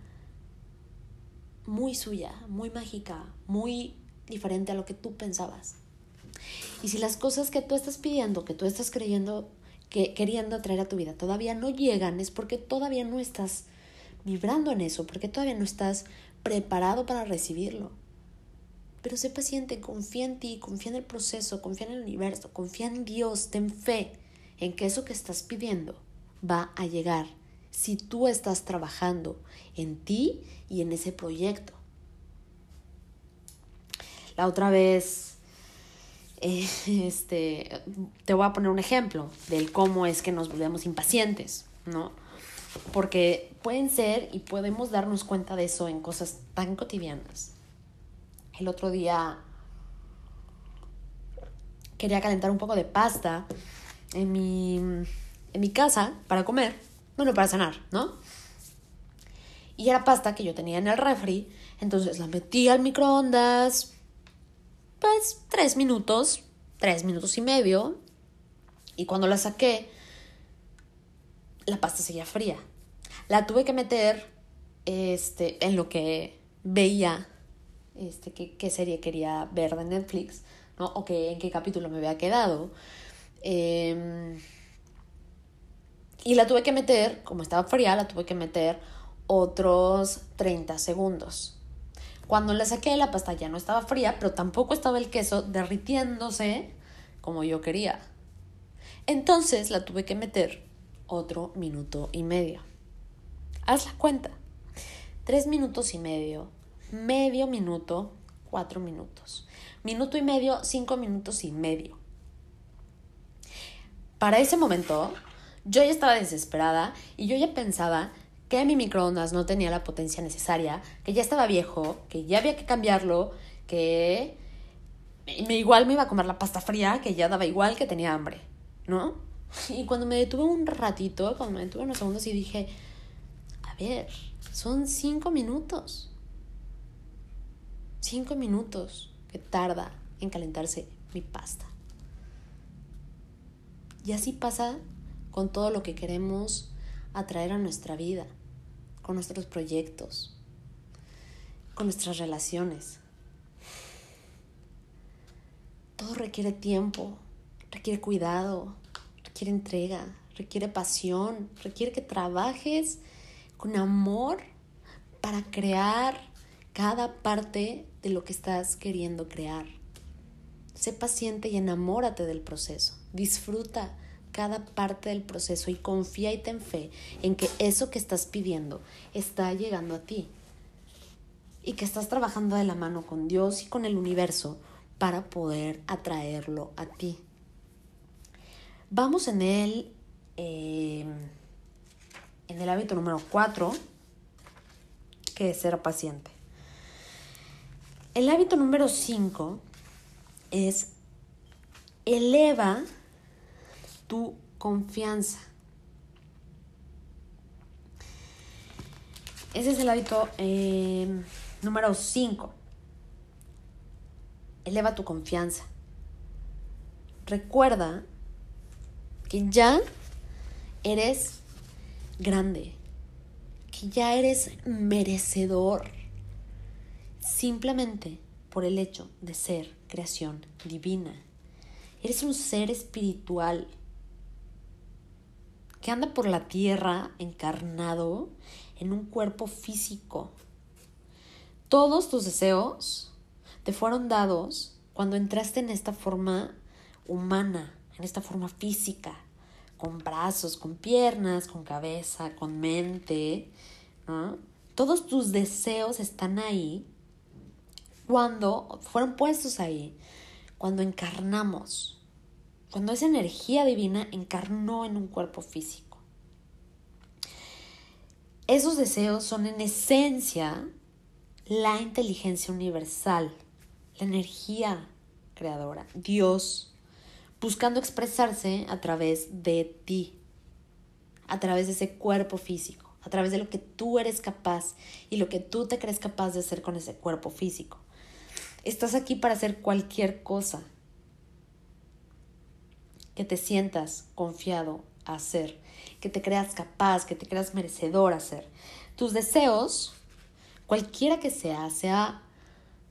muy suya, muy mágica, muy diferente a lo que tú pensabas. Y si las cosas que tú estás pidiendo, que tú estás creyendo, que queriendo atraer a tu vida todavía no llegan, es porque todavía no estás vibrando en eso, porque todavía no estás preparado para recibirlo. Pero sé paciente, confía en ti, confía en el proceso, confía en el universo, confía en Dios, ten fe en que eso que estás pidiendo va a llegar si tú estás trabajando en ti y en ese proyecto. La otra vez, (laughs) este, te voy a poner un ejemplo del cómo es que nos volvemos impacientes, ¿no? Porque pueden ser y podemos darnos cuenta de eso en cosas tan cotidianas. El otro día quería calentar un poco de pasta en mi, en mi casa para comer, bueno, para cenar, ¿no? Y era pasta que yo tenía en el refri, entonces la metí al microondas, pues tres minutos, tres minutos y medio, y cuando la saqué, la pasta seguía fría. La tuve que meter este, en lo que veía, este, qué, qué serie quería ver de Netflix, ¿no? O que, en qué capítulo me había quedado. Em, y la tuve que meter, como estaba fría, la tuve que meter otros 30 segundos. Cuando la saqué, la pasta ya no estaba fría, pero tampoco estaba el queso derritiéndose como yo quería. Entonces la tuve que meter otro minuto y medio. Haz la cuenta. Tres minutos y medio, medio minuto, cuatro minutos. Minuto y medio, cinco minutos y medio. Para ese momento, yo ya estaba desesperada y yo ya pensaba que mi microondas no tenía la potencia necesaria, que ya estaba viejo, que ya había que cambiarlo, que me igual me iba a comer la pasta fría, que ya daba igual que tenía hambre, ¿no? Y cuando me detuve un ratito, cuando me detuve unos segundos y dije, a ver, son cinco minutos. Cinco minutos que tarda en calentarse mi pasta. Y así pasa con todo lo que queremos atraer a nuestra vida, con nuestros proyectos, con nuestras relaciones. Todo requiere tiempo, requiere cuidado, requiere entrega, requiere pasión, requiere que trabajes con amor para crear cada parte de lo que estás queriendo crear. Sé paciente y enamórate del proceso. Disfruta cada parte del proceso y confía y ten fe en que eso que estás pidiendo está llegando a ti y que estás trabajando de la mano con Dios y con el universo para poder atraerlo a ti. Vamos en el, em, en el hábito número 4, que es ser paciente. El hábito número 5 es eleva tu confianza. Ese es el hábito em, número 5. Eleva tu confianza. Recuerda que ya eres grande, que ya eres merecedor, simplemente por el hecho de ser creación divina. Eres un ser espiritual que anda por la tierra encarnado en un cuerpo físico. Todos tus deseos te fueron dados cuando entraste en esta forma humana, en esta forma física, con brazos, con piernas, con cabeza, con mente. Todos tus deseos están ahí cuando fueron puestos ahí, cuando encarnamos cuando esa energía divina encarnó en un cuerpo físico. Esos deseos son en esencia la inteligencia universal, la energía creadora, Dios, buscando expresarse a través de ti, a través de ese cuerpo físico, a través de lo que tú eres capaz y lo que tú te crees capaz de hacer con ese cuerpo físico. Estás aquí para hacer cualquier cosa, que te sientas confiado a hacer, que te creas capaz, que te creas merecedor a hacer. Tus deseos, cualquiera que sea, sea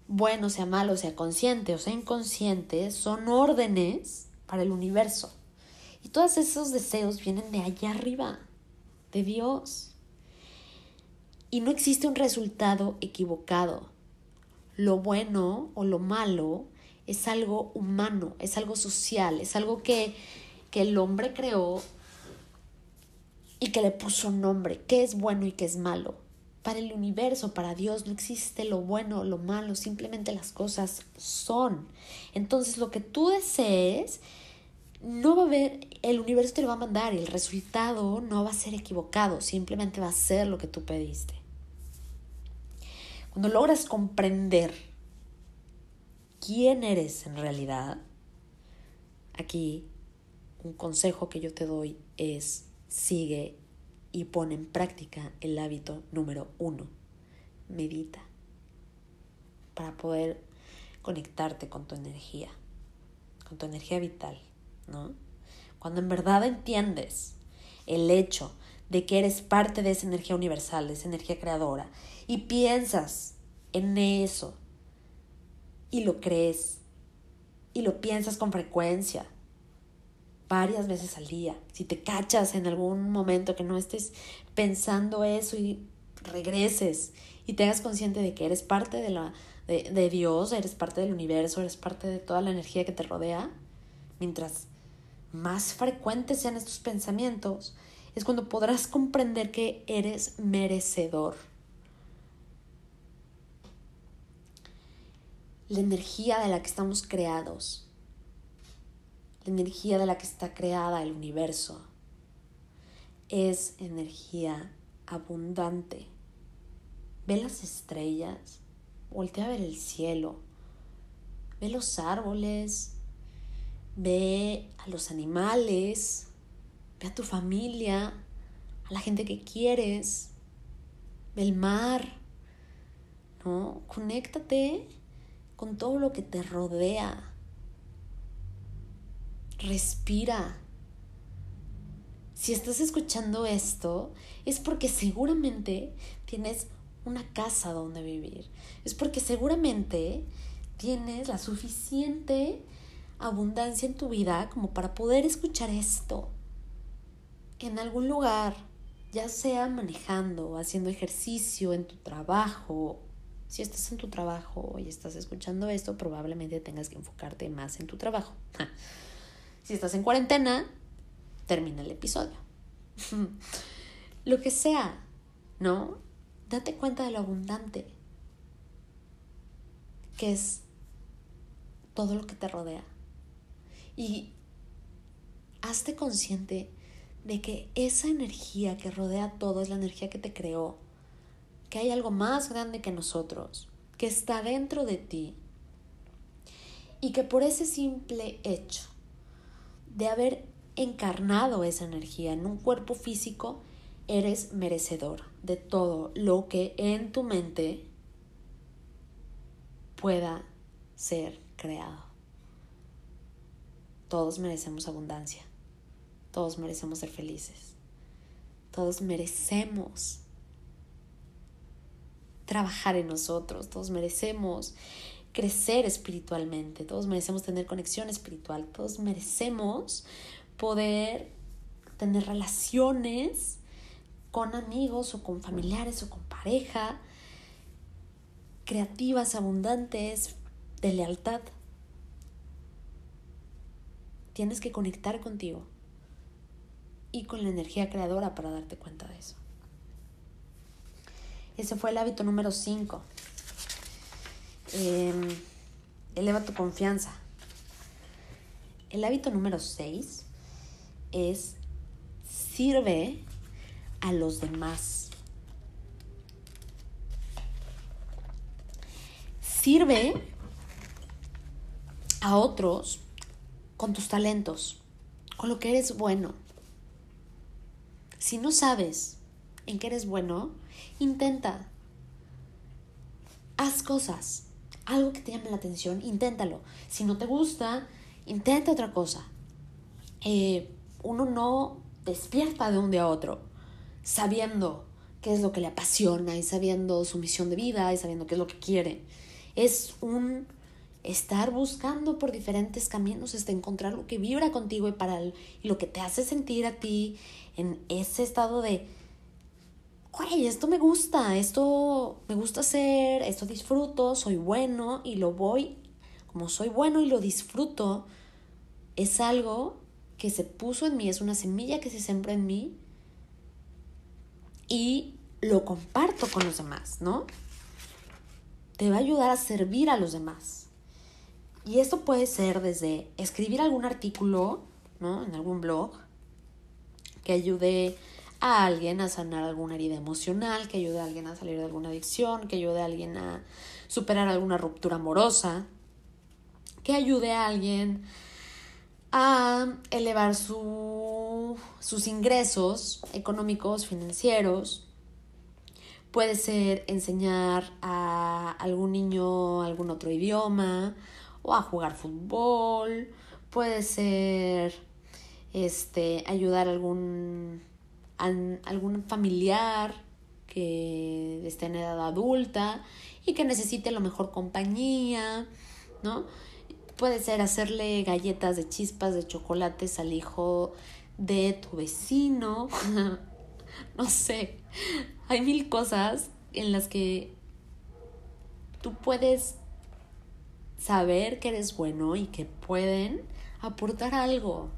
bueno, sea malo, sea consciente o sea inconsciente, son órdenes para el universo. Y todos esos deseos vienen de allá arriba, de Dios. Y no existe un resultado equivocado. Lo bueno o lo malo es algo humano, es algo social, es algo que, que el hombre creó y que le puso nombre, qué es bueno y qué es malo. Para el universo, para Dios, no existe lo bueno lo malo, simplemente las cosas son. Entonces, lo que tú desees, no va a haber, el universo te lo va a mandar y el resultado no va a ser equivocado, simplemente va a ser lo que tú pediste. Cuando logras comprender quién eres en realidad, aquí un consejo que yo te doy es sigue y pone en práctica el hábito número uno. Medita para poder conectarte con tu energía, con tu energía vital, ¿no? Cuando en verdad entiendes el hecho de que eres parte de esa energía universal, de esa energía creadora, y piensas en eso, y lo crees, y lo piensas con frecuencia, varias veces al día. Si te cachas en algún momento que no estés pensando eso y regreses y te hagas consciente de que eres parte de, la, de, de Dios, eres parte del universo, eres parte de toda la energía que te rodea, mientras más frecuentes sean estos pensamientos, es cuando podrás comprender que eres merecedor. La energía de la que estamos creados la energía de la que está creada el universo. Es energía abundante. Ve las estrellas, voltea a ver el cielo, ve los árboles, ve a los animales, ve a tu familia, a la gente que quieres, ve el mar, ¿no? Conéctate con todo lo que te rodea respira. Si estás escuchando esto, es porque seguramente tienes una casa donde vivir. Es porque seguramente tienes la suficiente abundancia en tu vida como para poder escuchar esto en algún lugar, ya sea manejando, haciendo ejercicio, en tu trabajo. Si estás en tu trabajo y estás escuchando esto, probablemente tengas que enfocarte más en tu trabajo. Si estás en cuarentena, termina el episodio. (laughs) lo que sea, ¿no? Date cuenta de lo abundante que es todo lo que te rodea. Y hazte consciente de que esa energía que rodea todo es la energía que te creó, que hay algo más grande que nosotros, que está dentro de ti y que por ese simple hecho de haber encarnado esa energía en un cuerpo físico, eres merecedor de todo lo que en tu mente pueda ser creado. Todos merecemos abundancia. Todos merecemos ser felices. Todos merecemos trabajar en nosotros. Todos merecemos crecer espiritualmente, todos merecemos tener conexión espiritual, todos merecemos poder tener relaciones con amigos o con familiares o con pareja, creativas, abundantes, de lealtad. Tienes que conectar contigo y con la energía creadora para darte cuenta de eso. Ese fue el hábito número 5. Em, eleva tu confianza. El hábito número 6 es sirve a los demás. Sirve a otros con tus talentos, con lo que eres bueno. Si no sabes en qué eres bueno, intenta. Haz cosas algo que te llame la atención, inténtalo. Si no te gusta, intenta otra cosa. Eh, uno no despierta de un día a otro sabiendo qué es lo que le apasiona y sabiendo su misión de vida y sabiendo qué es lo que quiere. Es un estar buscando por diferentes caminos hasta encontrar lo que vibra contigo y para y lo que te hace sentir a ti en ese estado de oye, esto me gusta, esto me gusta hacer, esto disfruto, soy bueno y lo voy, como soy bueno y lo disfruto, es algo que se puso en mí, es una semilla que se sembra en mí y lo comparto con los demás, ¿no? Te va a ayudar a servir a los demás. Y esto puede ser desde escribir algún artículo, ¿no? En algún blog que ayude a alguien a sanar alguna herida emocional, que ayude a alguien a salir de alguna adicción, que ayude a alguien a superar alguna ruptura amorosa, que ayude a alguien a elevar su, sus ingresos económicos, financieros. Puede ser enseñar a algún niño algún otro idioma o a jugar fútbol. Puede ser este, ayudar a algún algún familiar que esté en edad adulta y que necesite a lo mejor compañía, ¿no? Puede ser hacerle galletas de chispas de chocolates al hijo de tu vecino. (laughs) no sé. Hay mil cosas en las que tú puedes saber que eres bueno y que pueden aportar algo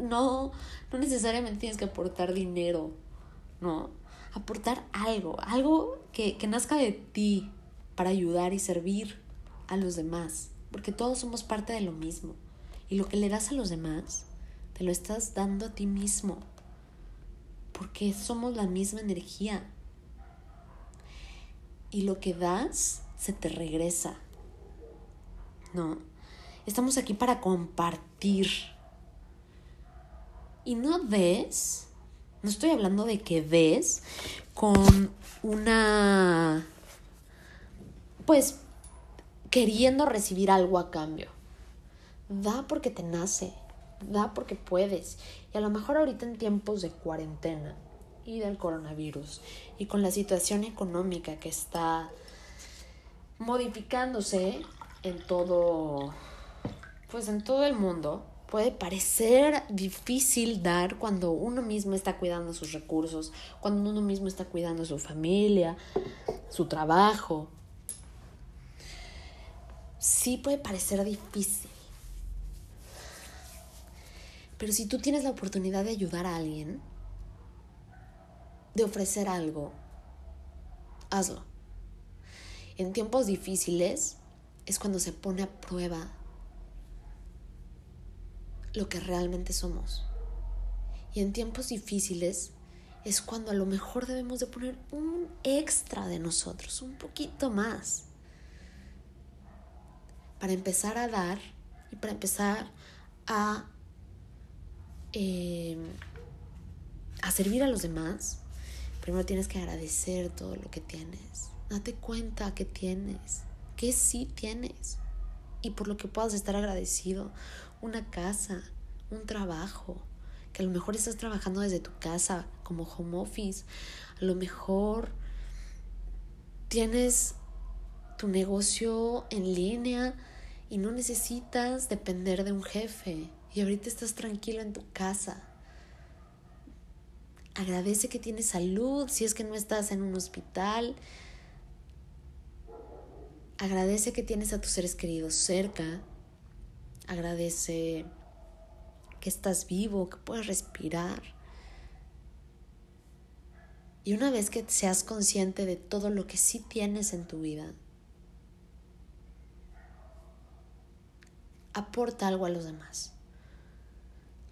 no, no necesariamente tienes que aportar dinero, ¿no? Aportar algo, algo que, que nazca de ti para ayudar y servir a los demás, porque todos somos parte de lo mismo. Y lo que le das a los demás, te lo estás dando a ti mismo, porque somos la misma energía. Y lo que das se te regresa. ¿No? Estamos aquí para compartir y no des, no estoy hablando de que des con una, pues, queriendo recibir algo a cambio. Da porque te nace, da porque puedes. Y a lo mejor ahorita en tiempos de cuarentena y del coronavirus y con la situación económica que está modificándose en todo, pues en todo el mundo, puede parecer difícil dar cuando uno mismo está cuidando sus recursos, cuando uno mismo está cuidando su familia, su trabajo. Sí puede parecer difícil. Pero si tú tienes la oportunidad de ayudar a alguien, de ofrecer algo, hazlo. En tiempos difíciles es cuando se pone a prueba lo que realmente somos. Y en tiempos difíciles es cuando a lo mejor debemos de poner un extra de nosotros, un poquito más, para empezar a dar y para empezar a, em, a servir a los demás. Primero tienes que agradecer todo lo que tienes. Date cuenta que tienes, que sí tienes y por lo que puedas estar agradecido una casa, un trabajo, que a lo mejor estás trabajando desde tu casa como home office, a lo mejor tienes tu negocio en línea y no necesitas depender de un jefe y ahorita estás tranquilo en tu casa. Agradece que tienes salud si es que no estás en un hospital. Agradece que tienes a tus seres queridos cerca Agradece que estás vivo, que puedes respirar. Y una vez que seas consciente de todo lo que sí tienes en tu vida, aporta algo a los demás.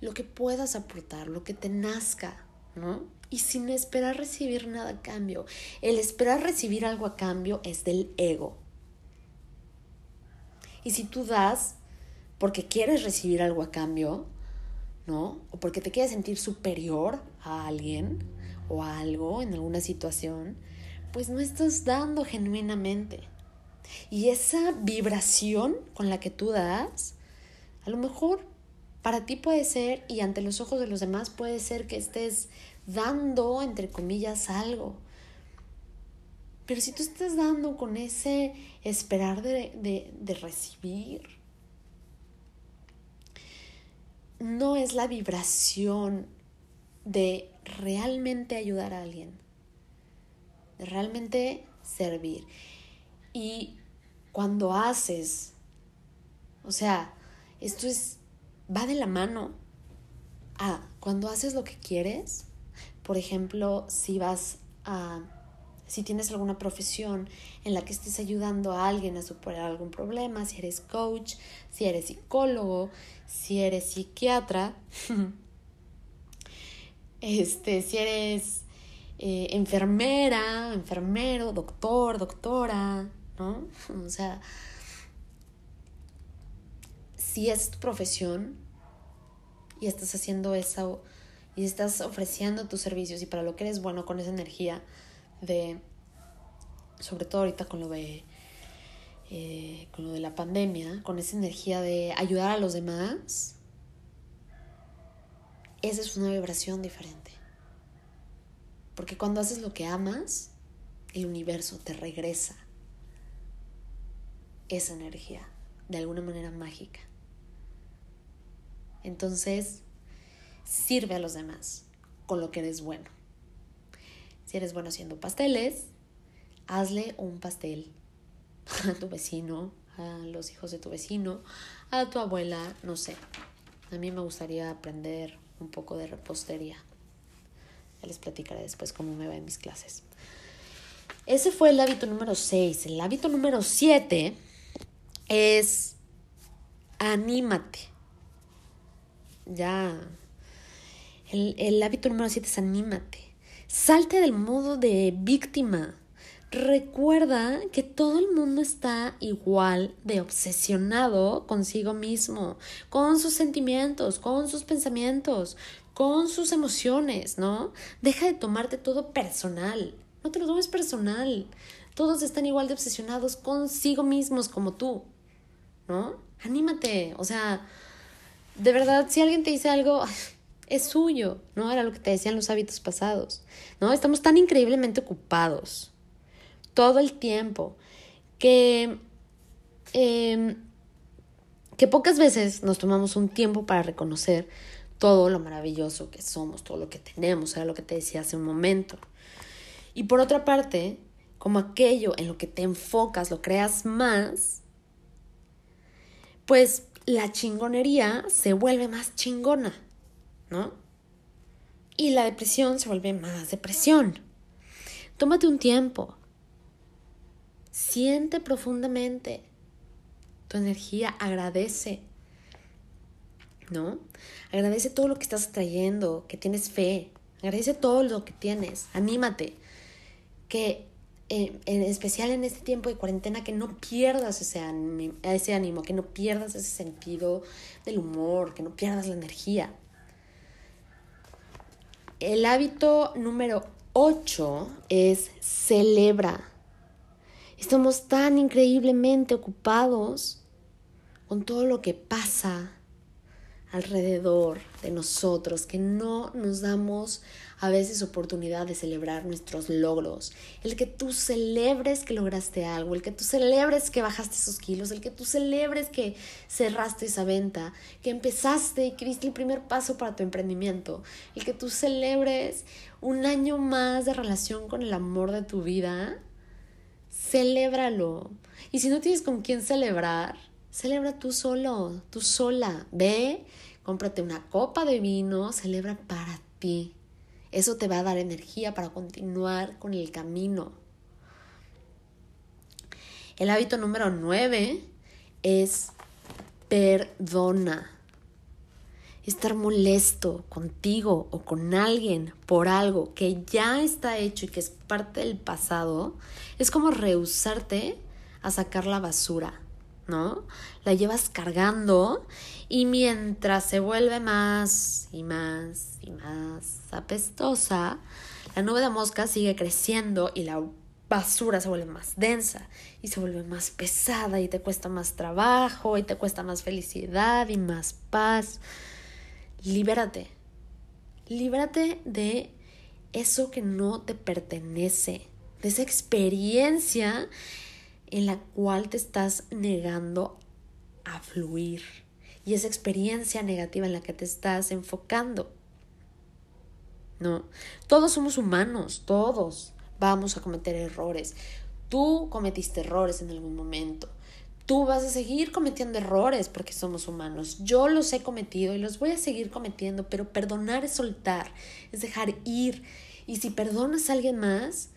Lo que puedas aportar, lo que te nazca, ¿no? Y sin esperar recibir nada a cambio. El esperar recibir algo a cambio es del ego. Y si tú das, porque quieres recibir algo a cambio, ¿no? O porque te quieres sentir superior a alguien o a algo en alguna situación, pues no estás dando genuinamente. Y esa vibración con la que tú das, a lo mejor para ti puede ser, y ante los ojos de los demás puede ser que estés dando, entre comillas, algo. Pero si tú estás dando con ese esperar de, de, de recibir, no es la vibración de realmente ayudar a alguien, de realmente servir. Y cuando haces, o sea, esto es, va de la mano a cuando haces lo que quieres, por ejemplo, si vas a, si tienes alguna profesión en la que estés ayudando a alguien a superar algún problema, si eres coach, si eres psicólogo, si eres psiquiatra, (laughs) este, si eres eh, enfermera, enfermero, doctor, doctora, ¿no? (laughs) O sea, si es tu profesión y estás haciendo eso y estás ofreciendo tus servicios y para lo que eres bueno con esa energía de, sobre todo ahorita con lo de, eh, con lo de la pandemia, con esa energía de ayudar a los demás, esa es una vibración diferente. Porque cuando haces lo que amas, el universo te regresa esa energía de alguna manera mágica. Entonces, sirve a los demás con lo que eres bueno. Si eres bueno haciendo pasteles, hazle un pastel a tu vecino, a los hijos de tu vecino, a tu abuela, no sé. A mí me gustaría aprender un poco de repostería. Les platicaré después cómo me va en mis clases. Ese fue el hábito número 6. El hábito número 7 es anímate. Ya. El, el hábito número 7 es anímate. Salte del modo de víctima. Recuerda que todo el mundo está igual de obsesionado consigo mismo, con sus sentimientos, con sus pensamientos, con sus emociones, ¿no? Deja de tomarte todo personal. No te lo tomes personal. Todos están igual de obsesionados consigo mismos como tú, ¿no? Anímate. O sea, de verdad, si alguien te dice algo, es suyo, ¿no? Era lo que te decían los hábitos pasados, ¿no? Estamos tan increíblemente ocupados todo el tiempo, que, em, que pocas veces nos tomamos un tiempo para reconocer todo lo maravilloso que somos, todo lo que tenemos, era lo que te decía hace un momento. Y por otra parte, como aquello en lo que te enfocas, lo creas más, pues la chingonería se vuelve más chingona, ¿no? Y la depresión se vuelve más depresión. Tómate un tiempo, Siente profundamente tu energía, agradece, ¿no? Agradece todo lo que estás trayendo, que tienes fe, agradece todo lo que tienes, anímate, que eh, en especial en este tiempo de cuarentena, que no pierdas ese ese ánimo, que no pierdas ese sentido del humor, que no pierdas la energía. El hábito número 8 es celebra. Estamos tan increíblemente ocupados con todo lo que pasa alrededor de nosotros que no nos damos a veces oportunidad de celebrar nuestros logros. El que tú celebres que lograste algo, el que tú celebres que bajaste esos kilos, el que tú celebres que cerraste esa venta, que empezaste y que diste el primer paso para tu emprendimiento, el que tú celebres un año más de relación con el amor de tu vida, celébralo. Y si no tienes con quién celebrar, celebra tú solo, tú sola. Ve, cómprate una copa de vino, celebra para ti. Eso te va a dar energía para continuar con el camino. El hábito número nueve es perdona estar molesto contigo o con alguien por algo que ya está hecho y que es parte del pasado, es como rehusarte a sacar la basura, ¿no? La llevas cargando y mientras se vuelve más y más y más apestosa, la nube de mosca sigue creciendo y la basura se vuelve más densa y se vuelve más pesada y te cuesta más trabajo y te cuesta más felicidad y más paz libérate. Libérate de eso que no te pertenece, de esa experiencia en la cual te estás negando a fluir y esa experiencia negativa en la que te estás enfocando. ¿no? Todos somos humanos, todos vamos a cometer errores. Tú cometiste errores en algún momento. Tú vas a seguir cometiendo errores porque somos humanos. Yo los he cometido y los voy a seguir cometiendo, pero perdonar es soltar, es dejar ir. Y si perdonas a alguien más,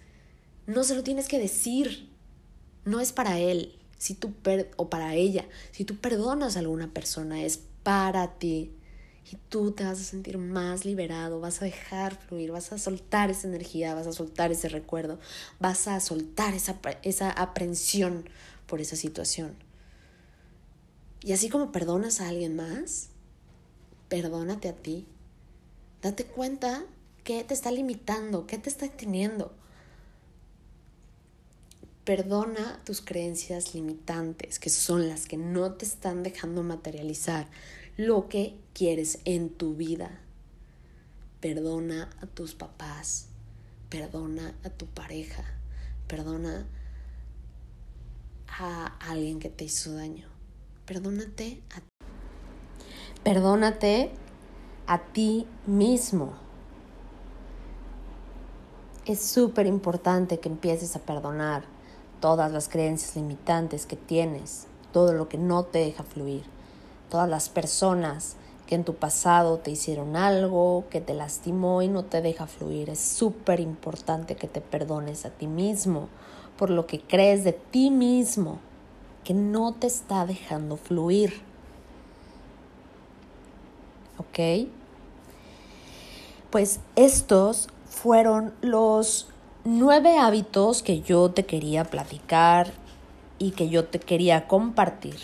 no se lo tienes que decir. No es para él, si tú o para ella. Si tú perdonas a alguna persona, es para ti. Y tú te vas a sentir más liberado, vas a dejar fluir, vas a soltar esa energía, vas a soltar ese recuerdo, vas a soltar esa, esa aprensión por esa situación. Y así como perdonas a alguien más, perdónate a ti. Date cuenta qué te está limitando, qué te está teniendo. Perdona tus creencias limitantes, que son las que no te están dejando materializar lo que quieres en tu vida. Perdona a tus papás, perdona a tu pareja, perdona a alguien que te hizo daño. Perdónate a Perdónate a ti mismo. Es súper importante que empieces a perdonar todas las creencias limitantes que tienes, todo lo que no te deja fluir todas las personas que en tu pasado te hicieron algo, que te lastimó y no te deja fluir. Es súper importante que te perdones a ti mismo por lo que crees de ti mismo, que no te está dejando fluir. ¿Ok? Pues estos fueron los nueve hábitos que yo te quería platicar y que yo te quería compartir.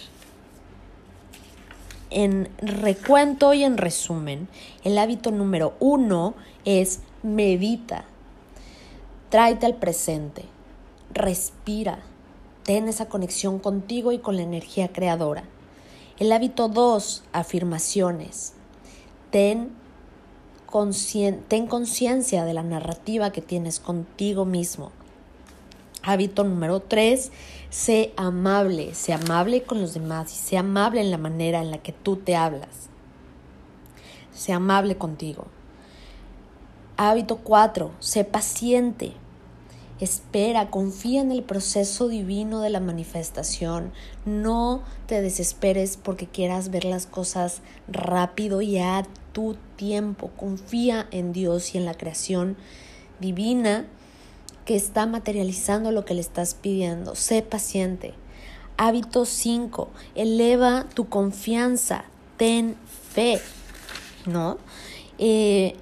En recuento y en resumen, el hábito número uno es medita. Tráete al presente. Respira. Ten esa conexión contigo y con la energía creadora. El hábito dos, afirmaciones. Ten conciencia de la narrativa que tienes contigo mismo. Hábito número tres, sé amable, sé amable con los demás y sé amable en la manera en la que tú te hablas. Sé amable contigo. Hábito cuatro, sé paciente. Espera, confía en el proceso divino de la manifestación. No te desesperes porque quieras ver las cosas rápido y a tu tiempo. Confía en Dios y en la creación divina que está materializando lo que le estás pidiendo. Sé paciente. Hábito 5. Eleva tu confianza. Ten fe. ¿No? Eh,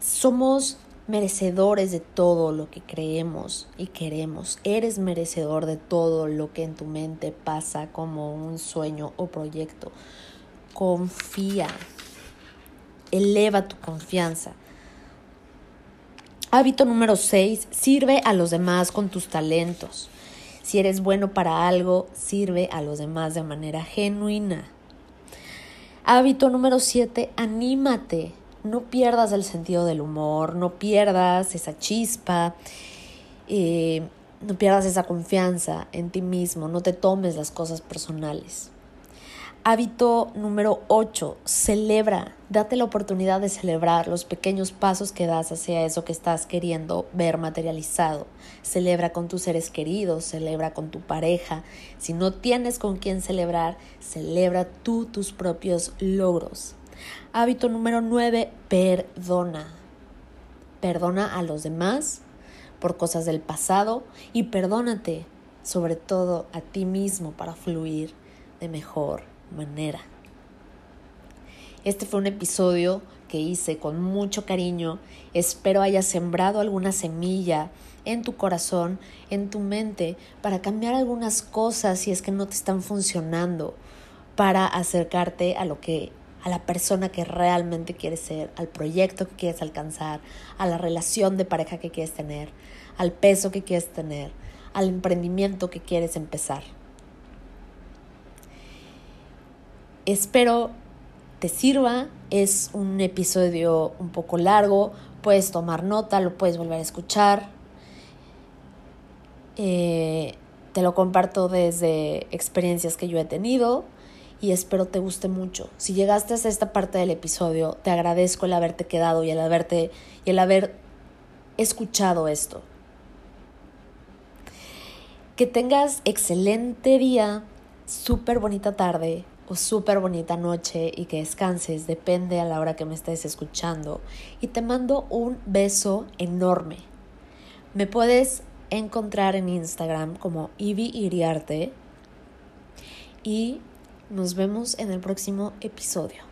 somos merecedores de todo lo que creemos y queremos. Eres merecedor de todo lo que en tu mente pasa como un sueño o proyecto. Confía. Eleva tu confianza. Hábito número 6. Sirve a los demás con tus talentos. Si eres bueno para algo, sirve a los demás de manera genuina. Hábito número 7. Anímate. No pierdas el sentido del humor, no pierdas esa chispa, eh, no pierdas esa confianza en ti mismo, no te tomes las cosas personales. Hábito número 8. Celebra. Date la oportunidad de celebrar los pequeños pasos que das hacia eso que estás queriendo ver materializado. Celebra con tus seres queridos, celebra con tu pareja. Si no tienes con quién celebrar, celebra tú tus propios logros. Hábito número 9. Perdona. Perdona a los demás por cosas del pasado y perdónate sobre todo a ti mismo para fluir de mejor manera. Este fue un episodio que hice con mucho cariño. Espero haya sembrado alguna semilla en tu corazón, en tu mente, para cambiar algunas cosas si es que no te están funcionando, para acercarte a lo que a la persona que realmente quieres ser, al proyecto que quieres alcanzar, a la relación de pareja que quieres tener, al peso que quieres tener, al emprendimiento que quieres empezar. Espero te sirva. Es un episodio un poco largo. Puedes tomar nota, lo puedes volver a escuchar. Eh, te lo comparto desde experiencias que yo he tenido y espero te guste mucho. Si llegaste hasta esta parte del episodio, te agradezco el haberte quedado y el haberte y el haber escuchado esto. Que tengas excelente día, súper bonita tarde o súper bonita noche y que descanses, depende a la hora que me estés escuchando. Y te mando un beso enorme. Me puedes encontrar en Instagram como Ivy Iriarte y nos vemos en el próximo episodio.